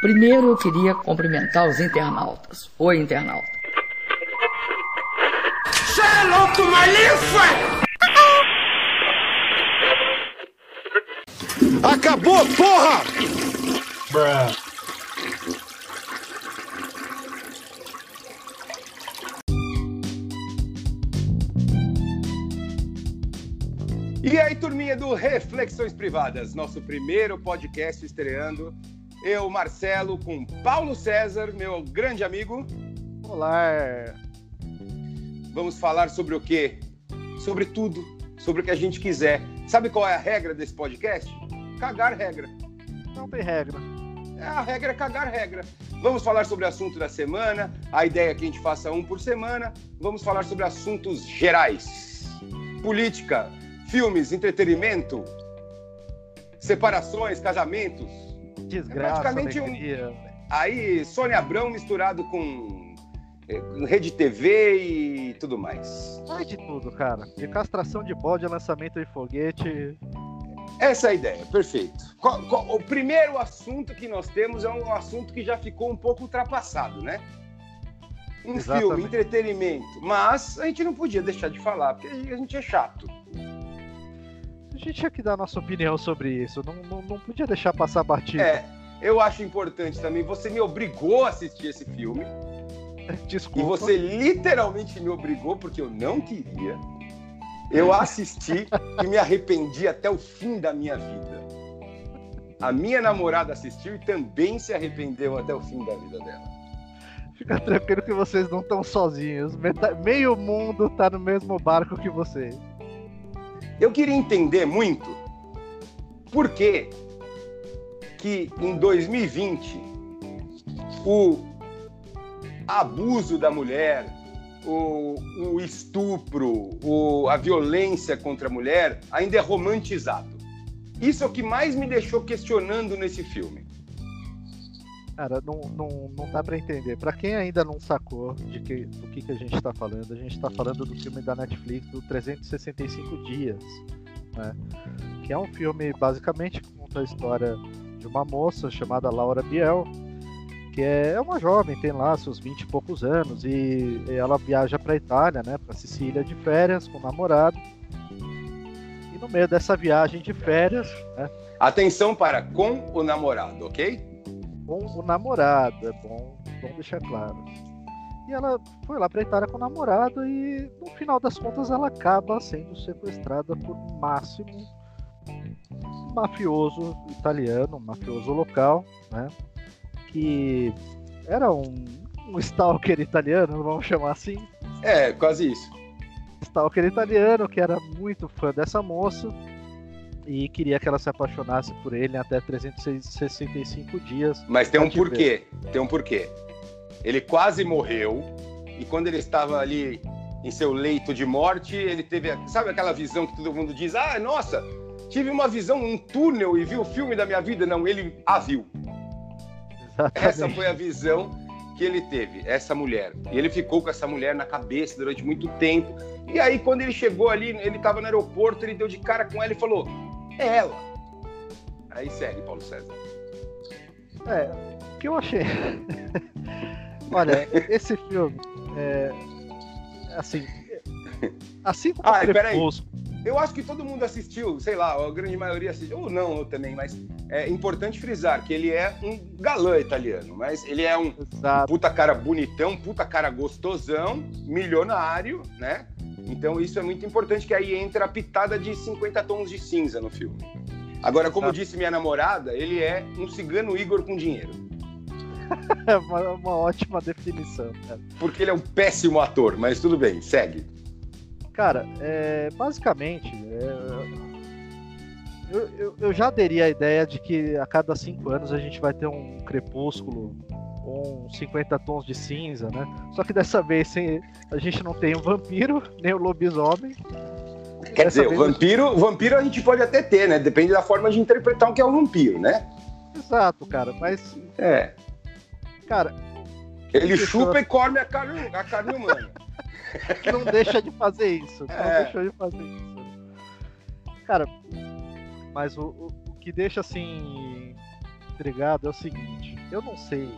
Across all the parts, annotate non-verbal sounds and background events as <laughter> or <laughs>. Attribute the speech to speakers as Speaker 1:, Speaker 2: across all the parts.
Speaker 1: Primeiro eu queria cumprimentar os internautas. Oi, internauta. Louco,
Speaker 2: malifa! Acabou, porra! Bruh. E aí, turminha do Reflexões Privadas, nosso primeiro podcast estreando. Eu, Marcelo, com Paulo César, meu grande amigo.
Speaker 3: Olá!
Speaker 2: Vamos falar sobre o quê? Sobre tudo, sobre o que a gente quiser. Sabe qual é a regra desse podcast? Cagar regra.
Speaker 3: Não tem regra.
Speaker 2: É, a regra é cagar regra. Vamos falar sobre o assunto da semana. A ideia é que a gente faça um por semana. Vamos falar sobre assuntos gerais. Política, filmes, entretenimento, separações, casamentos.
Speaker 3: Desgraça, é praticamente um.
Speaker 2: Aí, Sônia Abrão misturado com eh, rede TV e tudo mais.
Speaker 3: Vai de tudo, cara. De castração de bode, lançamento de foguete.
Speaker 2: Essa é a ideia, perfeito. O primeiro assunto que nós temos é um assunto que já ficou um pouco ultrapassado, né? Um Exatamente. filme, entretenimento. Mas a gente não podia deixar de falar, porque a gente é chato
Speaker 3: gente tinha que dar a nossa opinião sobre isso. Não, não, não podia deixar passar batido.
Speaker 2: É, eu acho importante também. Você me obrigou a assistir esse filme. <laughs>
Speaker 3: Desculpa.
Speaker 2: E você literalmente me obrigou, porque eu não queria. Eu <laughs> assisti e me arrependi até o fim da minha vida. A minha namorada assistiu e também se arrependeu até o fim da vida dela.
Speaker 3: Fica tranquilo que vocês não estão sozinhos. Meio mundo tá no mesmo barco que vocês.
Speaker 2: Eu queria entender muito por que que em 2020 o abuso da mulher, o, o estupro, o, a violência contra a mulher ainda é romantizado. Isso é o que mais me deixou questionando nesse filme.
Speaker 3: Cara, não, não, não dá para entender. Para quem ainda não sacou de que, do que, que a gente está falando, a gente está falando do filme da Netflix do 365 Dias, né? Que é um filme basicamente que conta a história de uma moça chamada Laura Biel, que é uma jovem, tem lá seus 20 e poucos anos, e ela viaja para Itália, né, para Sicília de férias com o namorado. E no meio dessa viagem de férias, né,
Speaker 2: Atenção para com o namorado, ok?
Speaker 3: Com o namorado, é bom, bom deixar claro. E ela foi lá pra Itália com o namorado e no final das contas ela acaba sendo sequestrada por Máximo, um mafioso italiano, um mafioso local, né? Que era um, um stalker italiano, vamos chamar assim.
Speaker 2: É, quase isso.
Speaker 3: Stalker italiano que era muito fã dessa moça e queria que ela se apaixonasse por ele até 365 dias.
Speaker 2: Mas tem um porquê. Tem um porquê. Ele quase morreu e quando ele estava ali em seu leito de morte, ele teve, sabe aquela visão que todo mundo diz: "Ah, nossa, tive uma visão, um túnel e vi o filme da minha vida". Não, ele a viu. Exatamente. Essa foi a visão que ele teve, essa mulher. E ele ficou com essa mulher na cabeça durante muito tempo. E aí, quando ele chegou ali, ele estava no aeroporto, ele deu de cara com ela e falou: é ela. Aí segue, Paulo César.
Speaker 3: É, o que eu achei. <laughs> Olha, esse filme. É, assim. Assim como
Speaker 2: ah, Crepúsculo. Eu acho que todo mundo assistiu, sei lá, a grande maioria assistiu, ou não eu também, mas é importante frisar que ele é um galã italiano, mas ele é um Exato. puta cara bonitão, puta cara gostosão, milionário, né? Então isso é muito importante, que aí entra a pitada de 50 tons de cinza no filme. Agora, como disse minha namorada, ele é um cigano Igor com dinheiro. <laughs>
Speaker 3: É uma, uma, ótima definição, cara.
Speaker 2: Porque ele é um péssimo ator, mas tudo bem, segue.
Speaker 3: Cara, é, basicamente, é, eu, eu, eu, já aderia à ideia de que a cada cinco anos a gente vai ter um crepúsculo com 50 tons de cinza, né? Só que dessa vez a gente não tem o vampiro, nem o lobisomem.
Speaker 2: Quer dizer, o vampiro, o vampiro a gente pode até ter, né? Depende da forma de interpretar o que é um vampiro, né?
Speaker 3: Exato, cara, mas.
Speaker 2: É.
Speaker 3: Cara.
Speaker 2: Ele chupa e come a carne, a carne humana. <laughs>
Speaker 3: não deixa de fazer isso. Não é. deixa de fazer isso. Cara, mas o, o, o que deixa assim intrigado é o seguinte: eu não sei.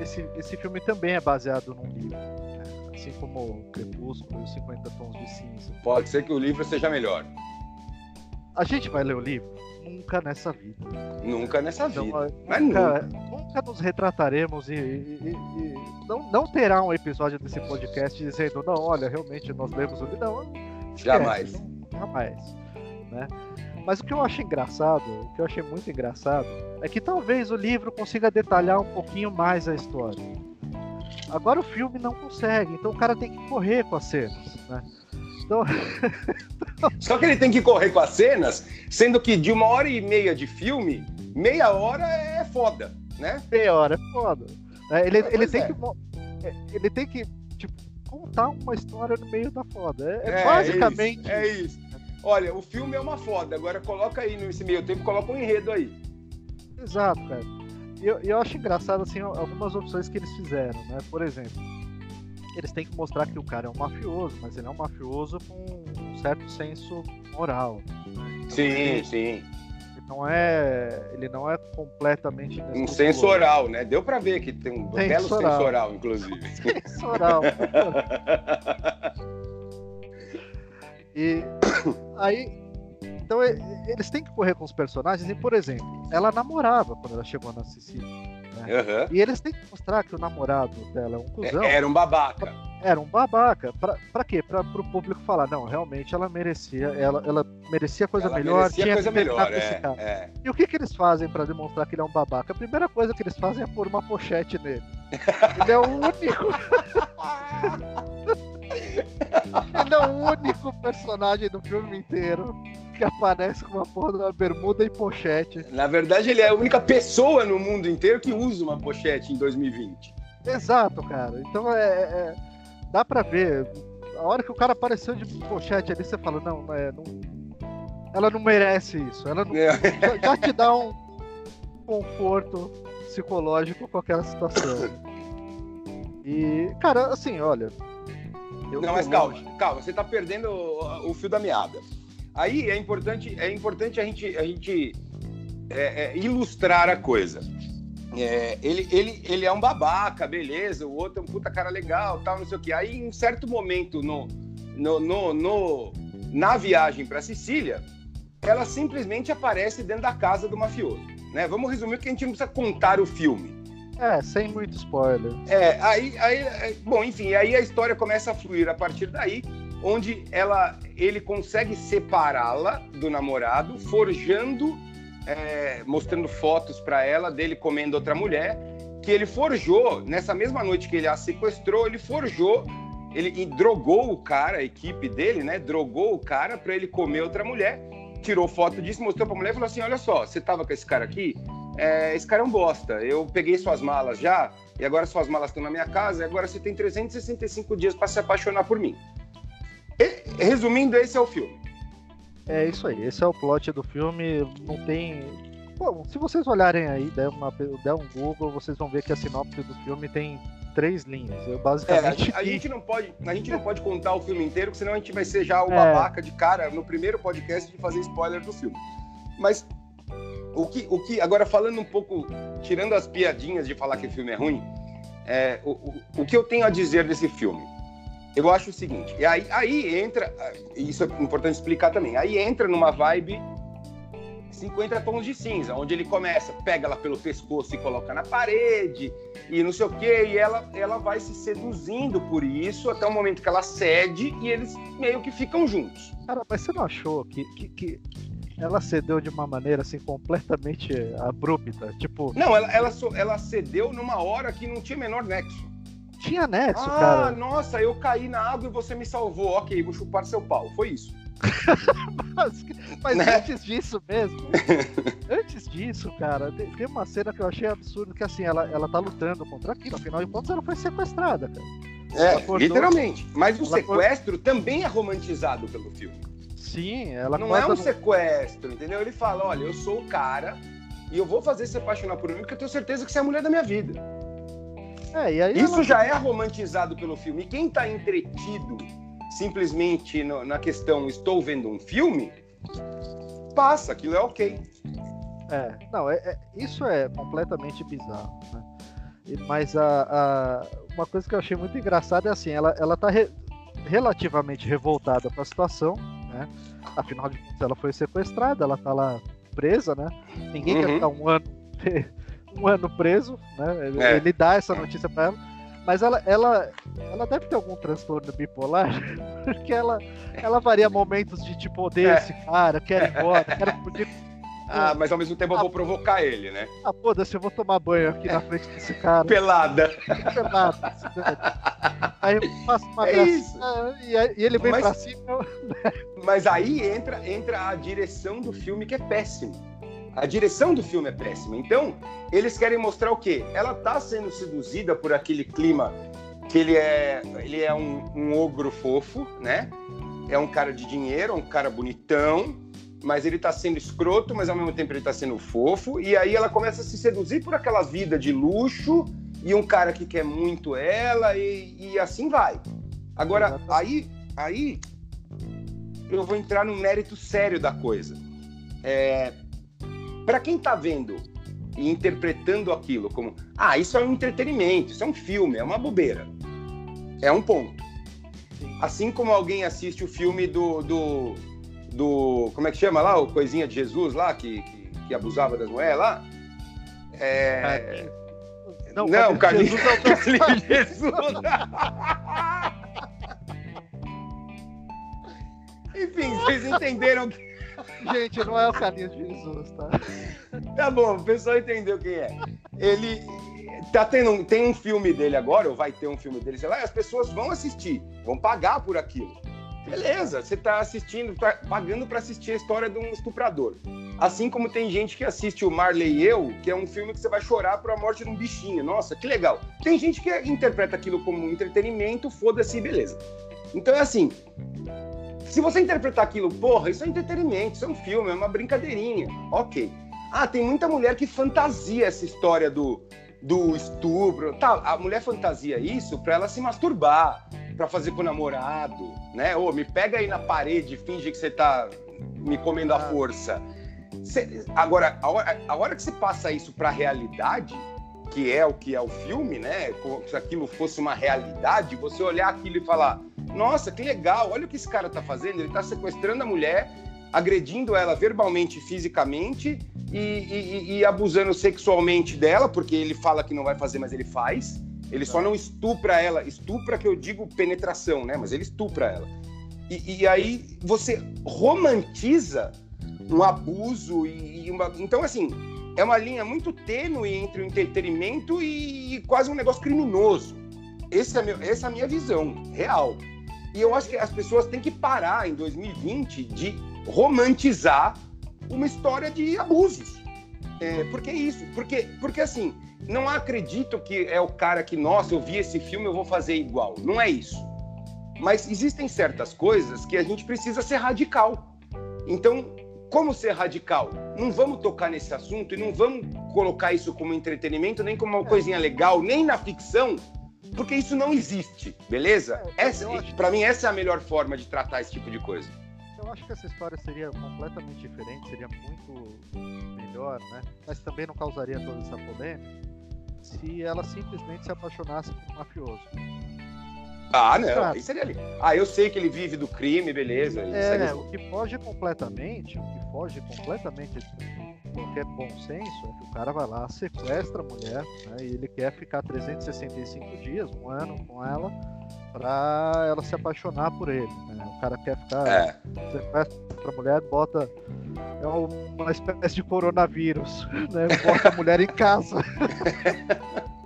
Speaker 3: Esse, esse filme também é baseado num livro. Né? Assim como o Crepúsculo e os 50 Tons de Cinza.
Speaker 2: Pode ser que o livro seja melhor.
Speaker 3: A gente vai ler o livro? Nunca nessa vida.
Speaker 2: Nunca nessa
Speaker 3: Então,
Speaker 2: vida. Mas
Speaker 3: nunca, nunca nos retrataremos e, e- e- e não, não terá um episódio desse podcast dizendo, não, olha, realmente nós lemos o livro. Não, esquece,
Speaker 2: Jamais.
Speaker 3: não- jamais. Né? Mas o que eu acho engraçado, o que eu achei muito engraçado, é que talvez o livro consiga detalhar um pouquinho mais a história. Agora o filme não consegue, então o cara tem que correr com as cenas, né? Então, <laughs>
Speaker 2: Só que ele tem que correr com as cenas, sendo que de uma hora e meia de filme, meia hora é foda, né?
Speaker 3: meia hora é foda. né? Ele, ele,
Speaker 2: é.
Speaker 3: tem que, mo- é, ele tem que tipo, contar uma história no meio da foda. É, é
Speaker 2: É,
Speaker 3: basicamente.
Speaker 2: isso, É isso. Olha, o filme é uma foda. Agora coloca aí nesse meio tempo, coloca um enredo aí.
Speaker 3: Exato, cara. E eu, eu acho engraçado assim, algumas opções que eles fizeram, né? Por exemplo, eles têm que mostrar que o cara é um mafioso, mas ele é um mafioso com um certo senso moral. né? Então,
Speaker 2: Sim,
Speaker 3: ele,
Speaker 2: sim.
Speaker 3: ele não é, ele não é completamente
Speaker 2: Um senso oral, né? Deu pra ver que tem um belo
Speaker 3: Senso oral,
Speaker 2: inclusive. <laughs>
Speaker 3: Senso oral. <laughs> E <coughs> aí, então eles têm que correr com os personagens. E por exemplo, ela namorava quando ela chegou na Sicília.
Speaker 2: Aham.
Speaker 3: E eles têm que mostrar que o namorado dela é um cuzão.
Speaker 2: Era um babaca.
Speaker 3: era um babaca. Pra, pra quê? Pra, pro público falar, não, realmente ela merecia, ela, ela merecia coisa
Speaker 2: Ela
Speaker 3: melhor,
Speaker 2: merecia
Speaker 3: tinha
Speaker 2: coisa melhor, é,
Speaker 3: cara.
Speaker 2: é.
Speaker 3: E o que, que eles fazem pra demonstrar que ele é um babaca? A primeira coisa que eles fazem é pôr uma pochete nele. <laughs> Ele é o único. <laughs> ele é o único personagem do filme inteiro que aparece com uma porra de uma bermuda e pochete.
Speaker 2: Na verdade, ele é a única pessoa no mundo inteiro que usa uma pochete em 2020.
Speaker 3: Exato, cara. Então é, é- dá pra ver. A hora que o cara apareceu de pochete ali, você fala, não, é, não- ela não merece isso. Ela não,
Speaker 2: É.
Speaker 3: já, já te dá um conforto psicológico com aquela situação. <coughs> E, cara, assim, olha. Eu
Speaker 2: Não, mas calma,
Speaker 3: longe.
Speaker 2: calma, você tá perdendo o, o fio da meada. Aí é importante, é importante a gente, a gente é, é, ilustrar a coisa. É, ele, ele, ele é um babaca, beleza, o outro é um puta cara legal, tal, não sei o que. Aí, em um certo momento no, no, no, no- na viagem para Sicília, ela simplesmente aparece dentro da casa do mafioso. Né? Vamos resumir porque a gente não precisa contar o filme.
Speaker 3: É, sem muito spoiler.
Speaker 2: É, aí, aí, é, bom, enfim, aí a história começa a fluir a partir daí, onde ela, ele consegue separá-la do namorado, forjando, é, mostrando fotos para ela dele comendo outra mulher, que ele forjou nessa mesma noite que ele a sequestrou, ele forjou, ele drogou o cara, a equipe dele, né? Drogou o cara para ele comer outra mulher, tirou foto disso, mostrou para a mulher e falou assim: olha só, você tava com esse cara aqui, é, esse cara é um bosta. Eu peguei suas malas já, e agora suas malas estão na minha casa, e agora você tem 365 dias para se apaixonar por mim. E, resumindo, esse é o filme.
Speaker 3: É isso aí, esse é o plot do filme. Não tem. Bom, se vocês olharem aí, der, uma, der um Google, vocês vão ver que a sinopse do filme tem três linhas. Eu
Speaker 2: É, a,
Speaker 3: basicamente.
Speaker 2: a gente não pode, a gente não pode contar o filme inteiro, porque senão a gente vai ser já o
Speaker 3: É.
Speaker 2: babaca de cara no primeiro podcast de fazer spoiler do filme. Mas o que, o que agora falando um pouco, tirando as piadinhas de falar que o filme é ruim, é, o, o, o que eu tenho a dizer desse filme? Eu acho o seguinte, e aí, aí entra, isso é importante explicar também, aí entra numa vibe 50 tons de cinza, onde ele começa, pega ela pelo pescoço e coloca na parede, e não sei o que, e ela, ela vai se seduzindo por isso até o momento que ela cede e eles meio que ficam juntos.
Speaker 3: Cara, mas você não achou que, que, que ela cedeu de uma maneira assim completamente abrupta? Tipo,
Speaker 2: Não, ela, ela, ela cedeu numa hora que não tinha menor nexo.
Speaker 3: tinha nexo,
Speaker 2: ah,
Speaker 3: cara.
Speaker 2: nossa, eu caí na água e você me salvou. Ok, vou chupar seu pau. Foi isso. <laughs>
Speaker 3: Mas, mas
Speaker 2: Né?
Speaker 3: antes disso mesmo, <laughs> antes disso, cara, tem, uma cena que eu achei absurdo que assim, ela, ela tá lutando contra aquilo, afinal de contas ela foi sequestrada, cara.
Speaker 2: É,
Speaker 3: acordou-
Speaker 2: literalmente. Mas o sequestro também é romantizado pelo filme.
Speaker 3: Sim, ela
Speaker 2: não é um
Speaker 3: num-
Speaker 2: sequestro, entendeu? Ele fala: olha, eu sou o cara e eu vou fazer você apaixonar por mim porque eu tenho certeza que você é a mulher da minha vida.
Speaker 3: É,
Speaker 2: Isso
Speaker 3: ela-
Speaker 2: já é romantizado pelo filme. E quem tá entretido simplesmente no- na questão estou vendo um filme, passa, aquilo é ok.
Speaker 3: É, não, é, é, isso é completamente bizarro, né? Mas a, a, uma coisa que eu achei muito engraçada é assim, ela, ela tá re, relativamente revoltada com a situação, né? Afinal de contas, ela foi sequestrada, ela tá lá presa, né? Ninguém uhum. quer ficar um ano, <laughs> um ano preso, né? Ele, é. ele dá essa notícia para ela. Mas ela, ela, ela deve ter algum transtorno bipolar, <laughs> porque ela, ela varia momentos de tipo, odeio é. esse cara, quero ir embora, quero fugir
Speaker 2: ah, mas ao mesmo tempo eu vou provocar ele, né?
Speaker 3: Ah, foda-se, eu vou tomar banho aqui na frente desse cara.
Speaker 2: Pelada.
Speaker 3: Pelada. aí eu faço uma é graça e, ele vem mas, pra cima.
Speaker 2: mas aí entra, entra a direção do filme que é péssimo. A direção do filme é péssima. Então, eles querem mostrar o quê? Ela tá sendo seduzida por aquele clima que ele é, ele é um, um ogro fofo, né? É um cara de dinheiro, um cara bonitão, mas ele tá sendo escroto, mas ao mesmo tempo ele tá sendo fofo, e aí ela começa a se seduzir por aquela vida de luxo e um cara que quer muito ela e, e assim vai. Agora, aí, aí eu vou entrar no mérito sério da coisa. É, para quem tá vendo e interpretando aquilo como, ah, isso é um entretenimento, isso é um filme, é uma bobeira. É um ponto. Assim como alguém assiste o filme do, do do. Como é que chama lá? O Coisinha de Jesus lá, que, que, que abusava das mulheres lá? É. Não, não Carlinhos, Jesus é o <laughs> Carlinhos Jesus. <laughs> Enfim, vocês entenderam que.
Speaker 3: Gente, não é o Carlinhos de Jesus, tá?
Speaker 2: Tá bom, o pessoal entendeu quem é. Ele tá tendo tem um filme dele agora, ou vai ter um filme dele, sei lá, e as pessoas vão assistir, vão pagar por aquilo. Beleza, você está assistindo, tá pagando para assistir a história de um estuprador. Assim como tem gente que assiste o Marley e Eu, que é um filme que você vai chorar por a morte de um bichinho. Nossa, que legal. Tem gente que interpreta aquilo como entretenimento, foda-se, beleza. Então é assim. Se você interpretar aquilo, porra, isso é entretenimento, isso é um filme, é uma brincadeirinha. Ok. Ah, tem muita mulher que fantasia essa história do, do estupro. Tá, a mulher fantasia isso para ela se masturbar, para fazer com o namorado, né? Ô, me pega aí na parede, finge que você tá me comendo à força. Cê, agora, a hora, a hora que você passa isso para a realidade, que é o que é o filme, né? Se aquilo fosse uma realidade, você olhar aquilo e falar: nossa, que legal, olha o que esse cara tá fazendo. Ele tá sequestrando a mulher, agredindo ela verbalmente e fisicamente e, e, e, abusando sexualmente dela, porque ele fala que não vai fazer, mas ele faz. Ele só não estupra ela, estupra que eu digo penetração, né? Mas ele estupra ela. E, e aí você romantiza um abuso e uma. Então, assim, é uma linha muito tênue entre o entretenimento e quase um negócio criminoso. Esse é meu, essa é a minha visão real. E eu acho que as pessoas têm que parar em 2020 de romantizar uma história de abusos. É, por que isso? Porque, porque assim, não acredito que é o cara que, nossa, eu vi esse filme, eu vou fazer igual. Não é isso. Mas existem certas coisas que a gente precisa ser radical. Então, como ser radical? Não vamos tocar nesse assunto e não vamos colocar isso como entretenimento, nem como uma é. coisinha legal, nem na ficção, porque isso não existe, beleza? É, Para mim, essa é a melhor forma de tratar esse tipo de coisa.
Speaker 3: Eu acho que essa história seria completamente diferente, seria muito melhor, né? Mas também não causaria toda essa polêmica se ela simplesmente se apaixonasse por um mafioso.
Speaker 2: Ah, não, aí seria ali. Ah, eu sei que ele vive do crime, beleza.
Speaker 3: É, o que foge completamente, o que foge completamente de qualquer bom senso é que o cara vai lá, sequestra a mulher, né, e ele quer ficar 365 dias, um ano com ela, pra ela se apaixonar por ele. Né? O cara quer ficar, é. sequestra a mulher, bota é uma espécie de coronavírus, <laughs> né? Bota a mulher em casa. <laughs>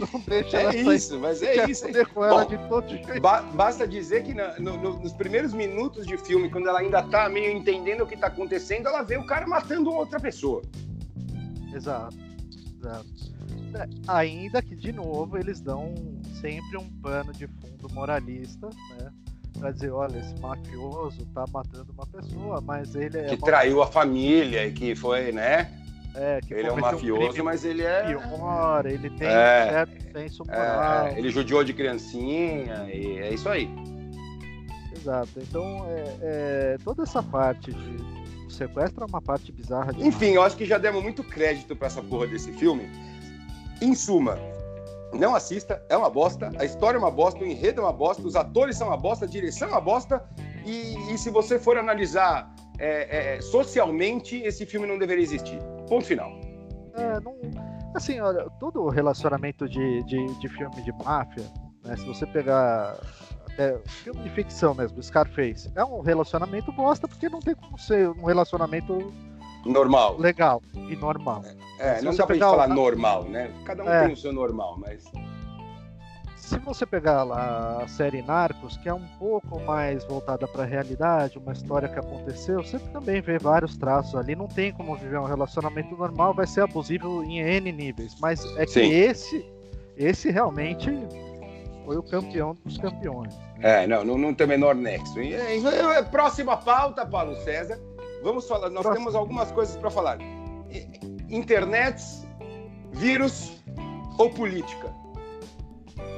Speaker 2: Não deixa é ela isso, sair. mas é isso. Com ela Bom, de todo jeito. Ba basta dizer que na, no, no, nos primeiros minutos de filme, quando ela ainda tá meio entendendo o que tá acontecendo, ela vê o cara matando outra pessoa.
Speaker 3: Exato. Exato. É, ainda que, de novo, eles dão sempre um pano de fundo moralista, né? para dizer, olha, esse mafioso tá matando uma pessoa, mas ele é.
Speaker 2: Que traiu a família e que foi, né? É, ele é um mafioso, um mas ele é.
Speaker 3: Pior, ele tem é, um certo senso
Speaker 2: é, moral. É, ele judiou de criancinha e é isso aí.
Speaker 3: Exato. Então, é, é toda essa parte de, o sequestro é uma parte bizarra demais.
Speaker 2: Enfim, eu acho que já demos muito crédito pra essa porra desse filme. Em suma, não assista, é uma bosta, a história é uma bosta, o enredo é uma bosta, os atores são uma bosta, a direção é uma bosta, e, e se você for analisar é, é, socialmente, esse filme não deveria existir. Ponto final.
Speaker 3: É, não, assim, olha, todo relacionamento de, de, de filme de máfia, né, se você pegar até filme de ficção mesmo, Scarface, é um relacionamento bosta porque não tem como ser um relacionamento
Speaker 2: Normal.
Speaker 3: legal e normal.
Speaker 2: É,
Speaker 3: Se
Speaker 2: não dá pra gente
Speaker 3: pegar o-
Speaker 2: falar normal, né? Cada um
Speaker 3: É.
Speaker 2: tem o seu normal, mas.
Speaker 3: Se você pegar lá a série Narcos, que é um pouco mais voltada para a realidade, uma história que aconteceu, você também vê vários traços ali. Não tem como viver um relacionamento normal, vai ser abusivo em N níveis. Mas é que
Speaker 2: Sim.
Speaker 3: esse, esse realmente foi o campeão dos campeões.
Speaker 2: É, não, não, não tem o menor nexo. E, é, é, próxima pauta, Paulo César. Vamos falar, nós
Speaker 3: Próximo.
Speaker 2: temos algumas coisas para falar. Internet, vírus ou política?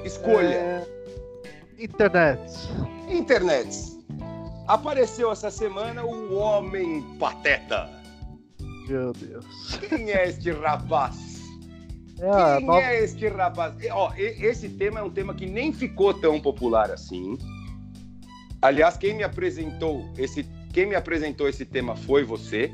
Speaker 2: Escolha.
Speaker 3: É, Internet.
Speaker 2: Internet. Apareceu essa semana o Homem Pateta.
Speaker 3: Meu Deus.
Speaker 2: Quem é este rapaz?
Speaker 3: É
Speaker 2: Quem
Speaker 3: nova-
Speaker 2: é este rapaz? Ó, esse tema é um tema que nem ficou tão popular assim. Aliás, quem me apresentou esse, quem me apresentou esse tema foi você.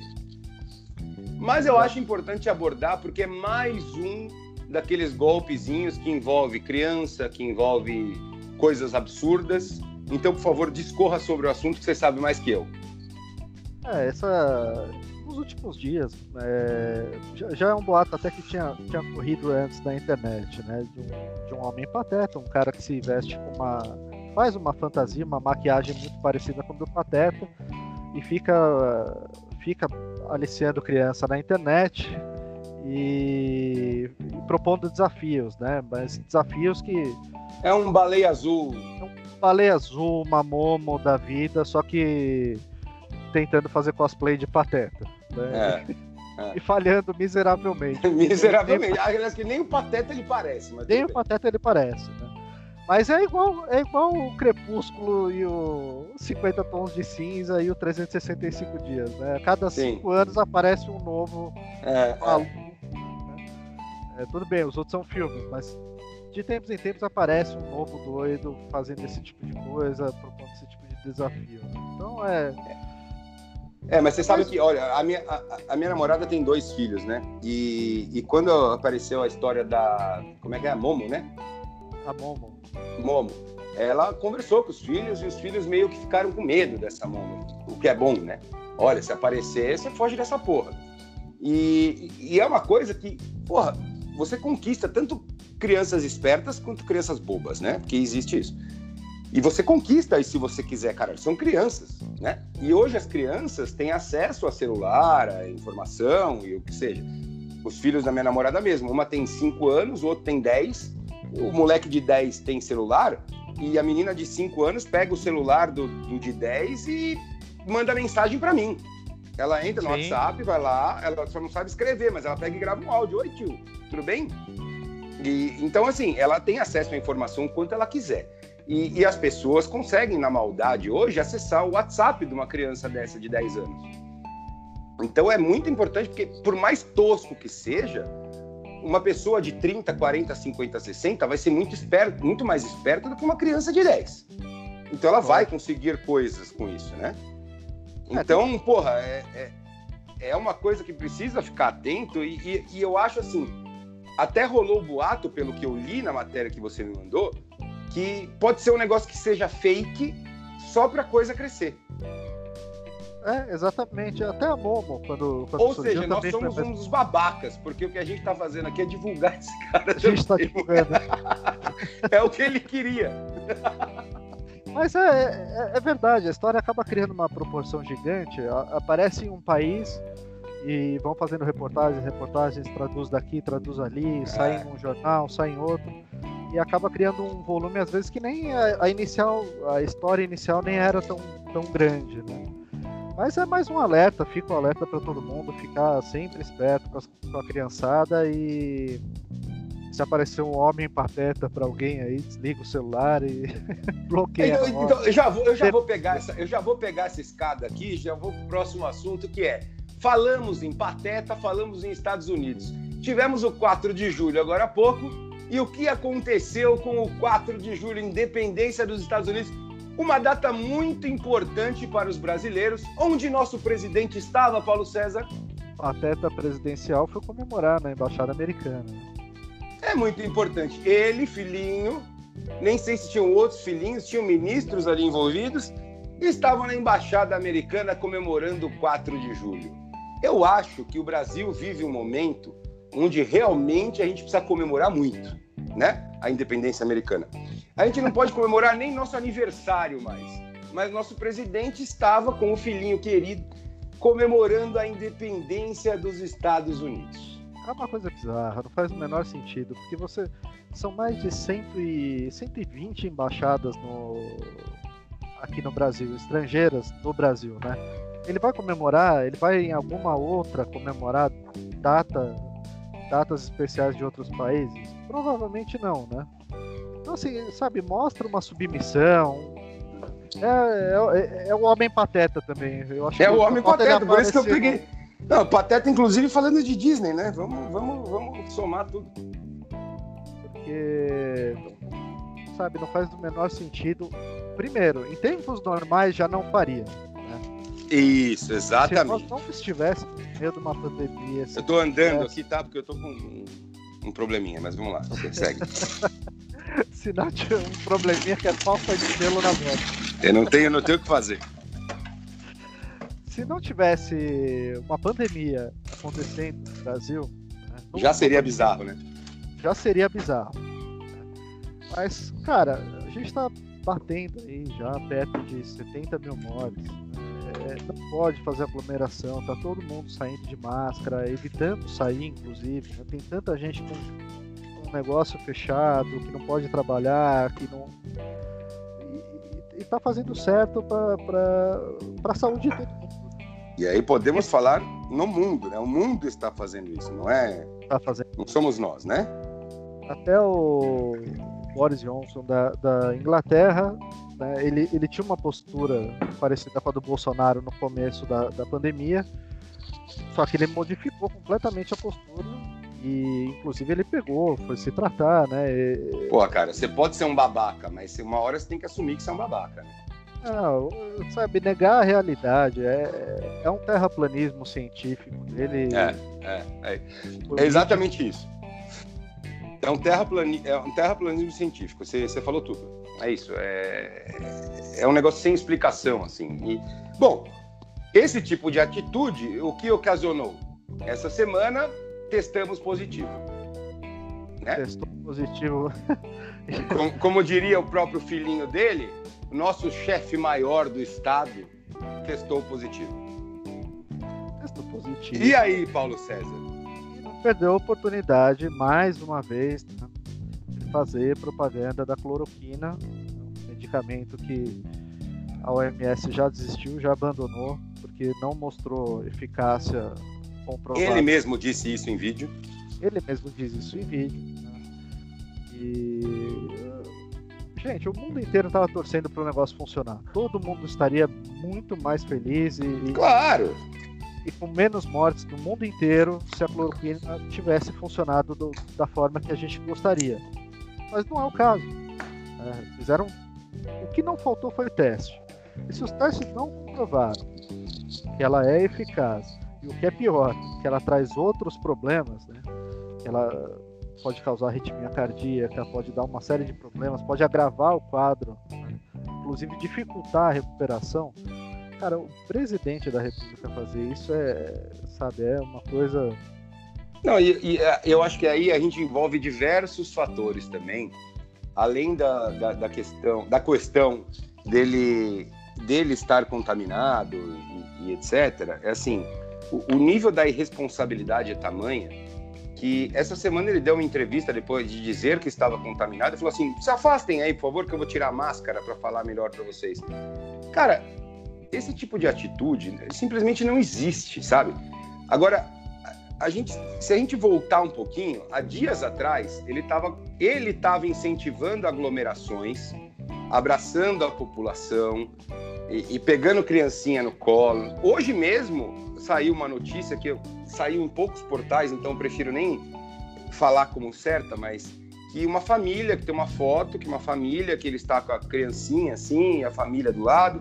Speaker 2: Mas eu acho importante abordar porque é mais um daqueles golpezinhos que envolve criança, que envolve coisas absurdas. Então, por favor, discorra sobre o assunto que você sabe mais que eu.
Speaker 3: É, essa. Nos últimos dias, é, já, já é um boato até que tinha, tinha corrido antes da internet, né? De um, de um homem pateta, um cara que se veste com uma. faz uma fantasia, uma maquiagem muito parecida com a do Pateta e fica, fica aliciando criança na internet e, e propondo desafios, né? Mas desafios que
Speaker 2: É um baleia azul.
Speaker 3: Baleia Azul, uma Momo da vida, só que tentando fazer cosplay de Pateta. né?
Speaker 2: É, <laughs>
Speaker 3: E falhando miseravelmente. <laughs>
Speaker 2: miseravelmente. Aliás, que nem o Pateta ele parece. Mas
Speaker 3: Nem o Pateta ele parece, né? Mas é igual, é igual o Crepúsculo e o 50 Tons de Cinza e o 365 Dias, né? A cada
Speaker 2: Sim.
Speaker 3: cinco anos aparece um novo.
Speaker 2: É, é.
Speaker 3: maluco. É, tudo bem, os outros são filmes, mas de tempos em tempos aparece um novo doido fazendo esse tipo de coisa, propondo esse tipo de desafio. Então é.
Speaker 2: É, mas você sabe que, olha, a minha, a, a minha namorada tem dois filhos, né? E, e quando apareceu a história da. Como é que é? Momo, né?
Speaker 3: A Momo.
Speaker 2: Momo. Ela conversou com os filhos e os filhos meio que ficaram com medo dessa Momo. O que é bom, né? Olha, se aparecer, você foge dessa porra. E, e é uma coisa que, porra, você conquista tanto crianças espertas quanto crianças bobas, né? Porque existe isso. E você conquista isso se você quiser, cara. São crianças, né? E hoje as crianças têm acesso a celular, a informação e o que seja. Os filhos da minha namorada mesmo. Uma tem 5 anos, o outro tem 10. O moleque de 10 tem celular e a menina de 5 anos pega o celular do, do de 10 e manda mensagem para mim. Ela entra no
Speaker 3: Sim.
Speaker 2: WhatsApp, vai lá, ela só não sabe escrever, mas ela pega e grava um áudio. Oi, tio, tudo bem? E, então, assim, ela tem acesso à informação o quanto ela quiser. E, e as pessoas conseguem, na maldade hoje, acessar o WhatsApp de uma criança dessa de 10 anos. Então é muito importante, porque por mais tosco que seja, uma pessoa de 30, 40, 50, 60 vai ser muito, esperto, muito mais esperta do que uma criança de 10. Então ela vai conseguir coisas com isso, né? Então, porra, é, é, é uma coisa que precisa ficar atento e, e- e eu acho assim, até rolou o boato, pelo que eu li na matéria que você me mandou, que pode ser um negócio que seja fake só pra coisa crescer.
Speaker 3: É, exatamente. Até a Momo, quando, quando
Speaker 2: Ou
Speaker 3: surgiu,
Speaker 2: seja, nós somos
Speaker 3: a
Speaker 2: um dos babacas, porque o que a gente tá fazendo aqui é divulgar esse cara.
Speaker 3: A gente está
Speaker 2: também.
Speaker 3: divulgando. <laughs>
Speaker 2: É o que ele queria. <laughs>
Speaker 3: Mas é, é, é verdade, a história acaba criando uma proporção gigante. A- Aparece em um país e vão fazendo reportagens, reportagens, traduz daqui, traduz ali, sai em um jornal, sai em outro. E acaba criando um volume, às vezes, que nem a, a inicial, a história inicial nem era tão, tão grande, né? Mas é mais um alerta, fica um alerta para todo mundo ficar sempre esperto com, as- com a criançada e se aparecer um homem pateta para alguém aí, desliga o celular e <laughs> bloqueia.
Speaker 2: Então, então, eu já vou, eu já vou pegar essa, eu já vou pegar essa escada aqui, já vou pro próximo assunto que é falamos em pateta, falamos em Estados Unidos. Tivemos o 4 de julho agora há pouco e o que aconteceu com o 4 de julho, independência dos Estados Unidos? Uma data muito importante para os brasileiros, onde nosso presidente estava, Paulo César.
Speaker 3: A pateta presidencial foi comemorar na embaixada americana
Speaker 2: é muito importante. Ele, filhinho, nem sei se tinham outros filhinhos, tinham ministros ali envolvidos, estavam na embaixada americana comemorando o 4 de julho. Eu acho que o Brasil vive um momento onde realmente a gente precisa comemorar muito, né? A independência americana. A gente não pode comemorar nem nosso aniversário mais, mas nosso presidente estava com o filhinho querido comemorando a independência dos Estados Unidos
Speaker 3: é uma coisa bizarra, não faz o menor sentido, porque você são mais de 100 e, 120 embaixadas no, aqui no Brasil, estrangeiras no Brasil, né? Ele vai comemorar, ele vai em alguma outra comemorar data, datas especiais de outros países? Provavelmente não, né? Então, assim, sabe, mostra uma submissão. É, é, é o homem pateta também. Eu acho
Speaker 2: é o homem pateta, por isso que eu peguei. Não, Pateta, inclusive, falando de Disney, né? Vamos, vamos, vamos somar tudo.
Speaker 3: Porque, sabe, não faz o menor sentido. Primeiro, em tempos normais já não faria. Né?
Speaker 2: Isso, exatamente.
Speaker 3: Se nós não estivéssemos no meio de uma pandemia.
Speaker 2: Eu tô andando aqui, tá? Porque eu tô com um, um probleminha, mas vamos lá, segue. <laughs>
Speaker 3: Se não tiver um probleminha que é falta de gelo na voz.
Speaker 2: Eu não tenho, não tenho o que fazer
Speaker 3: se não tivesse uma pandemia acontecendo no Brasil.
Speaker 2: Né, já seria bizarro, né?
Speaker 3: Já seria bizarro. Mas, cara, a gente tá batendo aí já perto de 70 mil mortes. É, não pode fazer aglomeração, tá todo mundo saindo de máscara, evitando sair, inclusive. Né? Tem tanta gente com um negócio fechado, que não pode trabalhar, que não. E, e, e tá fazendo certo para a saúde de todo mundo.
Speaker 2: E aí podemos falar no mundo, né? O mundo está fazendo isso, não é?
Speaker 3: Está fazendo.
Speaker 2: Não somos nós, né?
Speaker 3: Até o Boris Johnson da, da Inglaterra, né, ele, ele tinha uma postura parecida com a do Bolsonaro no começo da, da pandemia, só que ele modificou completamente a postura e inclusive ele pegou, foi se tratar, né? E...
Speaker 2: Pô, cara, você pode ser um babaca, mas uma hora você tem que assumir que você é um babaca, né?
Speaker 3: Não, sabe, negar a realidade é, é um terraplanismo científico. Ele,
Speaker 2: é, é, é, é exatamente isso. É um, terraplani, é um terraplanismo científico, você, você falou tudo. É isso. É, é um negócio sem explicação, assim. E, bom, esse tipo de atitude, o que ocasionou? Essa semana, testamos positivo.
Speaker 3: Né? Testou positivo. <laughs>
Speaker 2: como, como diria o próprio filhinho dele, nosso chefe maior do estado testou positivo.
Speaker 3: Testou positivo.
Speaker 2: E aí, Paulo César?
Speaker 3: E não perdeu a oportunidade, mais uma vez, né, de fazer propaganda da cloroquina, um medicamento que a OMS já desistiu, já abandonou, porque não mostrou eficácia comprovada.
Speaker 2: Ele mesmo disse isso em vídeo.
Speaker 3: Ele mesmo diz isso em vídeo. Né? E Gente, o mundo inteiro estava torcendo para o negócio funcionar. Todo mundo estaria muito mais feliz e.
Speaker 2: Claro!
Speaker 3: E com menos mortes no mundo inteiro se a cloroquina tivesse funcionado do, da forma que a gente gostaria. Mas não é o caso. É, fizeram. O que não faltou foi o teste. E se os testes não comprovaram que ela é eficaz, e o que é pior, que ela traz outros problemas, né? Ela pode causar arritmia cardíaca, pode dar uma série de problemas, pode agravar o quadro, inclusive dificultar a recuperação. Cara, o presidente da República fazer isso é, sabe, é uma coisa.
Speaker 2: Não, e, e é, eu acho que aí a gente envolve diversos fatores também, além da, da, da questão, da questão dele, dele estar contaminado e, e etc. É assim, o, o nível da irresponsabilidade é tamanha que essa semana ele deu uma entrevista depois de dizer que estava contaminado e falou assim: se afastem aí, por favor, que eu vou tirar a máscara para falar melhor para vocês. Cara, esse tipo de atitude simplesmente não existe, sabe? Agora, a gente, se a gente voltar um pouquinho, há dias atrás, ele estava ele tava incentivando aglomerações, abraçando a população e, e, pegando criancinha no colo. Hoje mesmo saiu uma notícia que saiu em poucos portais, então prefiro nem falar como certa, mas que uma família, que tem uma foto, que uma família, que ele está com a criancinha assim, a família do lado,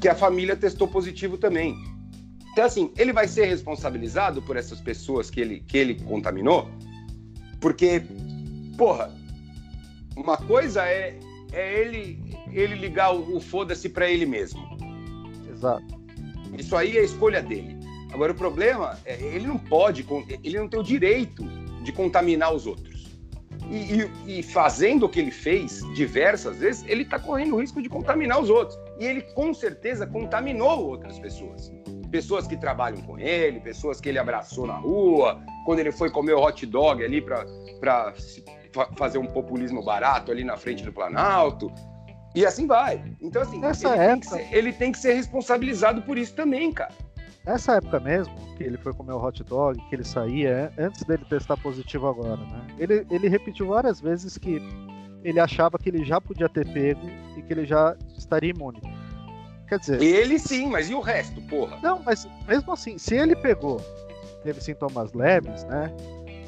Speaker 2: que a família testou positivo também. Então, assim, ele vai ser responsabilizado por essas pessoas que ele, que ele contaminou, porque, porra, uma coisa é, é ele, ele ligar o, o foda-se para ele mesmo.
Speaker 3: Exato.
Speaker 2: Isso aí é a escolha dele. Agora, o problema é ele não pode, ele não tem o direito de contaminar os outros. E, e, e, fazendo o que ele fez diversas vezes, ele está correndo o risco de contaminar os outros. E ele com certeza contaminou outras pessoas. Pessoas que trabalham com ele, pessoas que ele abraçou na rua, quando ele foi comer o hot dog ali para fazer um populismo barato ali na frente do Planalto. E assim vai. Então, assim,
Speaker 3: Nessa
Speaker 2: ele,
Speaker 3: época...
Speaker 2: tem ser, ele tem que ser responsabilizado por isso também, cara.
Speaker 3: Nessa época mesmo, que ele foi comer o hot dog, que ele saía, antes dele testar positivo agora, né? Ele, ele repetiu várias vezes que ele achava que ele já podia ter pego e que ele já estaria imune. Quer dizer.
Speaker 2: Ele sim, mas e o resto, porra?
Speaker 3: Não, mas mesmo assim, se ele pegou, teve sintomas leves, né?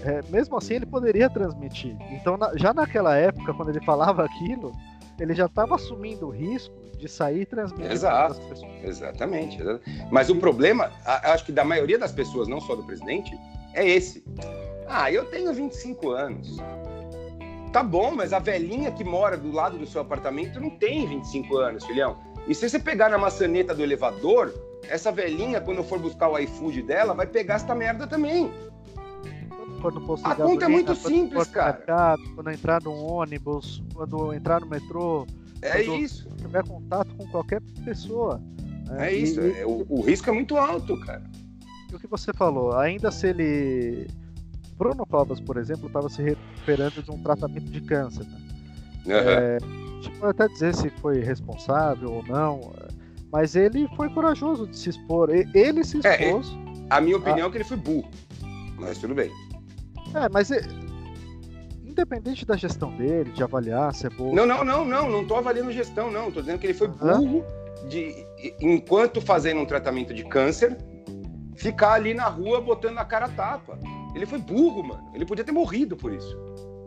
Speaker 3: É, mesmo assim ele poderia transmitir. Então, na, já naquela época, quando ele falava aquilo, ele já estava assumindo o risco de sair transmitindo
Speaker 2: Exato, exatamente, Mas o problema, acho que da maioria das pessoas, não só do presidente, é esse. Ah, eu tenho 25 anos. Tá bom, mas a velhinha que mora do lado do seu apartamento não tem 25 anos, filhão. E se você pegar na maçaneta do elevador, essa velhinha, quando for buscar o iFood dela, vai pegar essa merda também. A conta é muito simples, cara.
Speaker 3: Mercado, quando entrar no ônibus, quando entrar no metrô,
Speaker 2: é isso.
Speaker 3: Tiver contato com qualquer pessoa.
Speaker 2: Né? É isso. E, é, o, o, risco é muito alto, cara.
Speaker 3: E o que você falou, ainda se ele. Bruno Covas, por exemplo, estava se recuperando de um tratamento de câncer. Né? Uhum. É, tipo, até dizer se foi responsável ou não, mas ele foi corajoso de se expor. Ele se é, expôs.
Speaker 2: É, a minha opinião a... é que ele foi burro, mas tudo bem.
Speaker 3: É, mas independente da gestão dele, de avaliar se é boa.
Speaker 2: Não, não, não, não, não tô avaliando gestão, não. Tô dizendo que ele foi burro de, enquanto fazendo um tratamento de câncer, ficar ali na rua botando a cara a tapa. Ele foi burro, mano. Ele podia ter morrido por isso.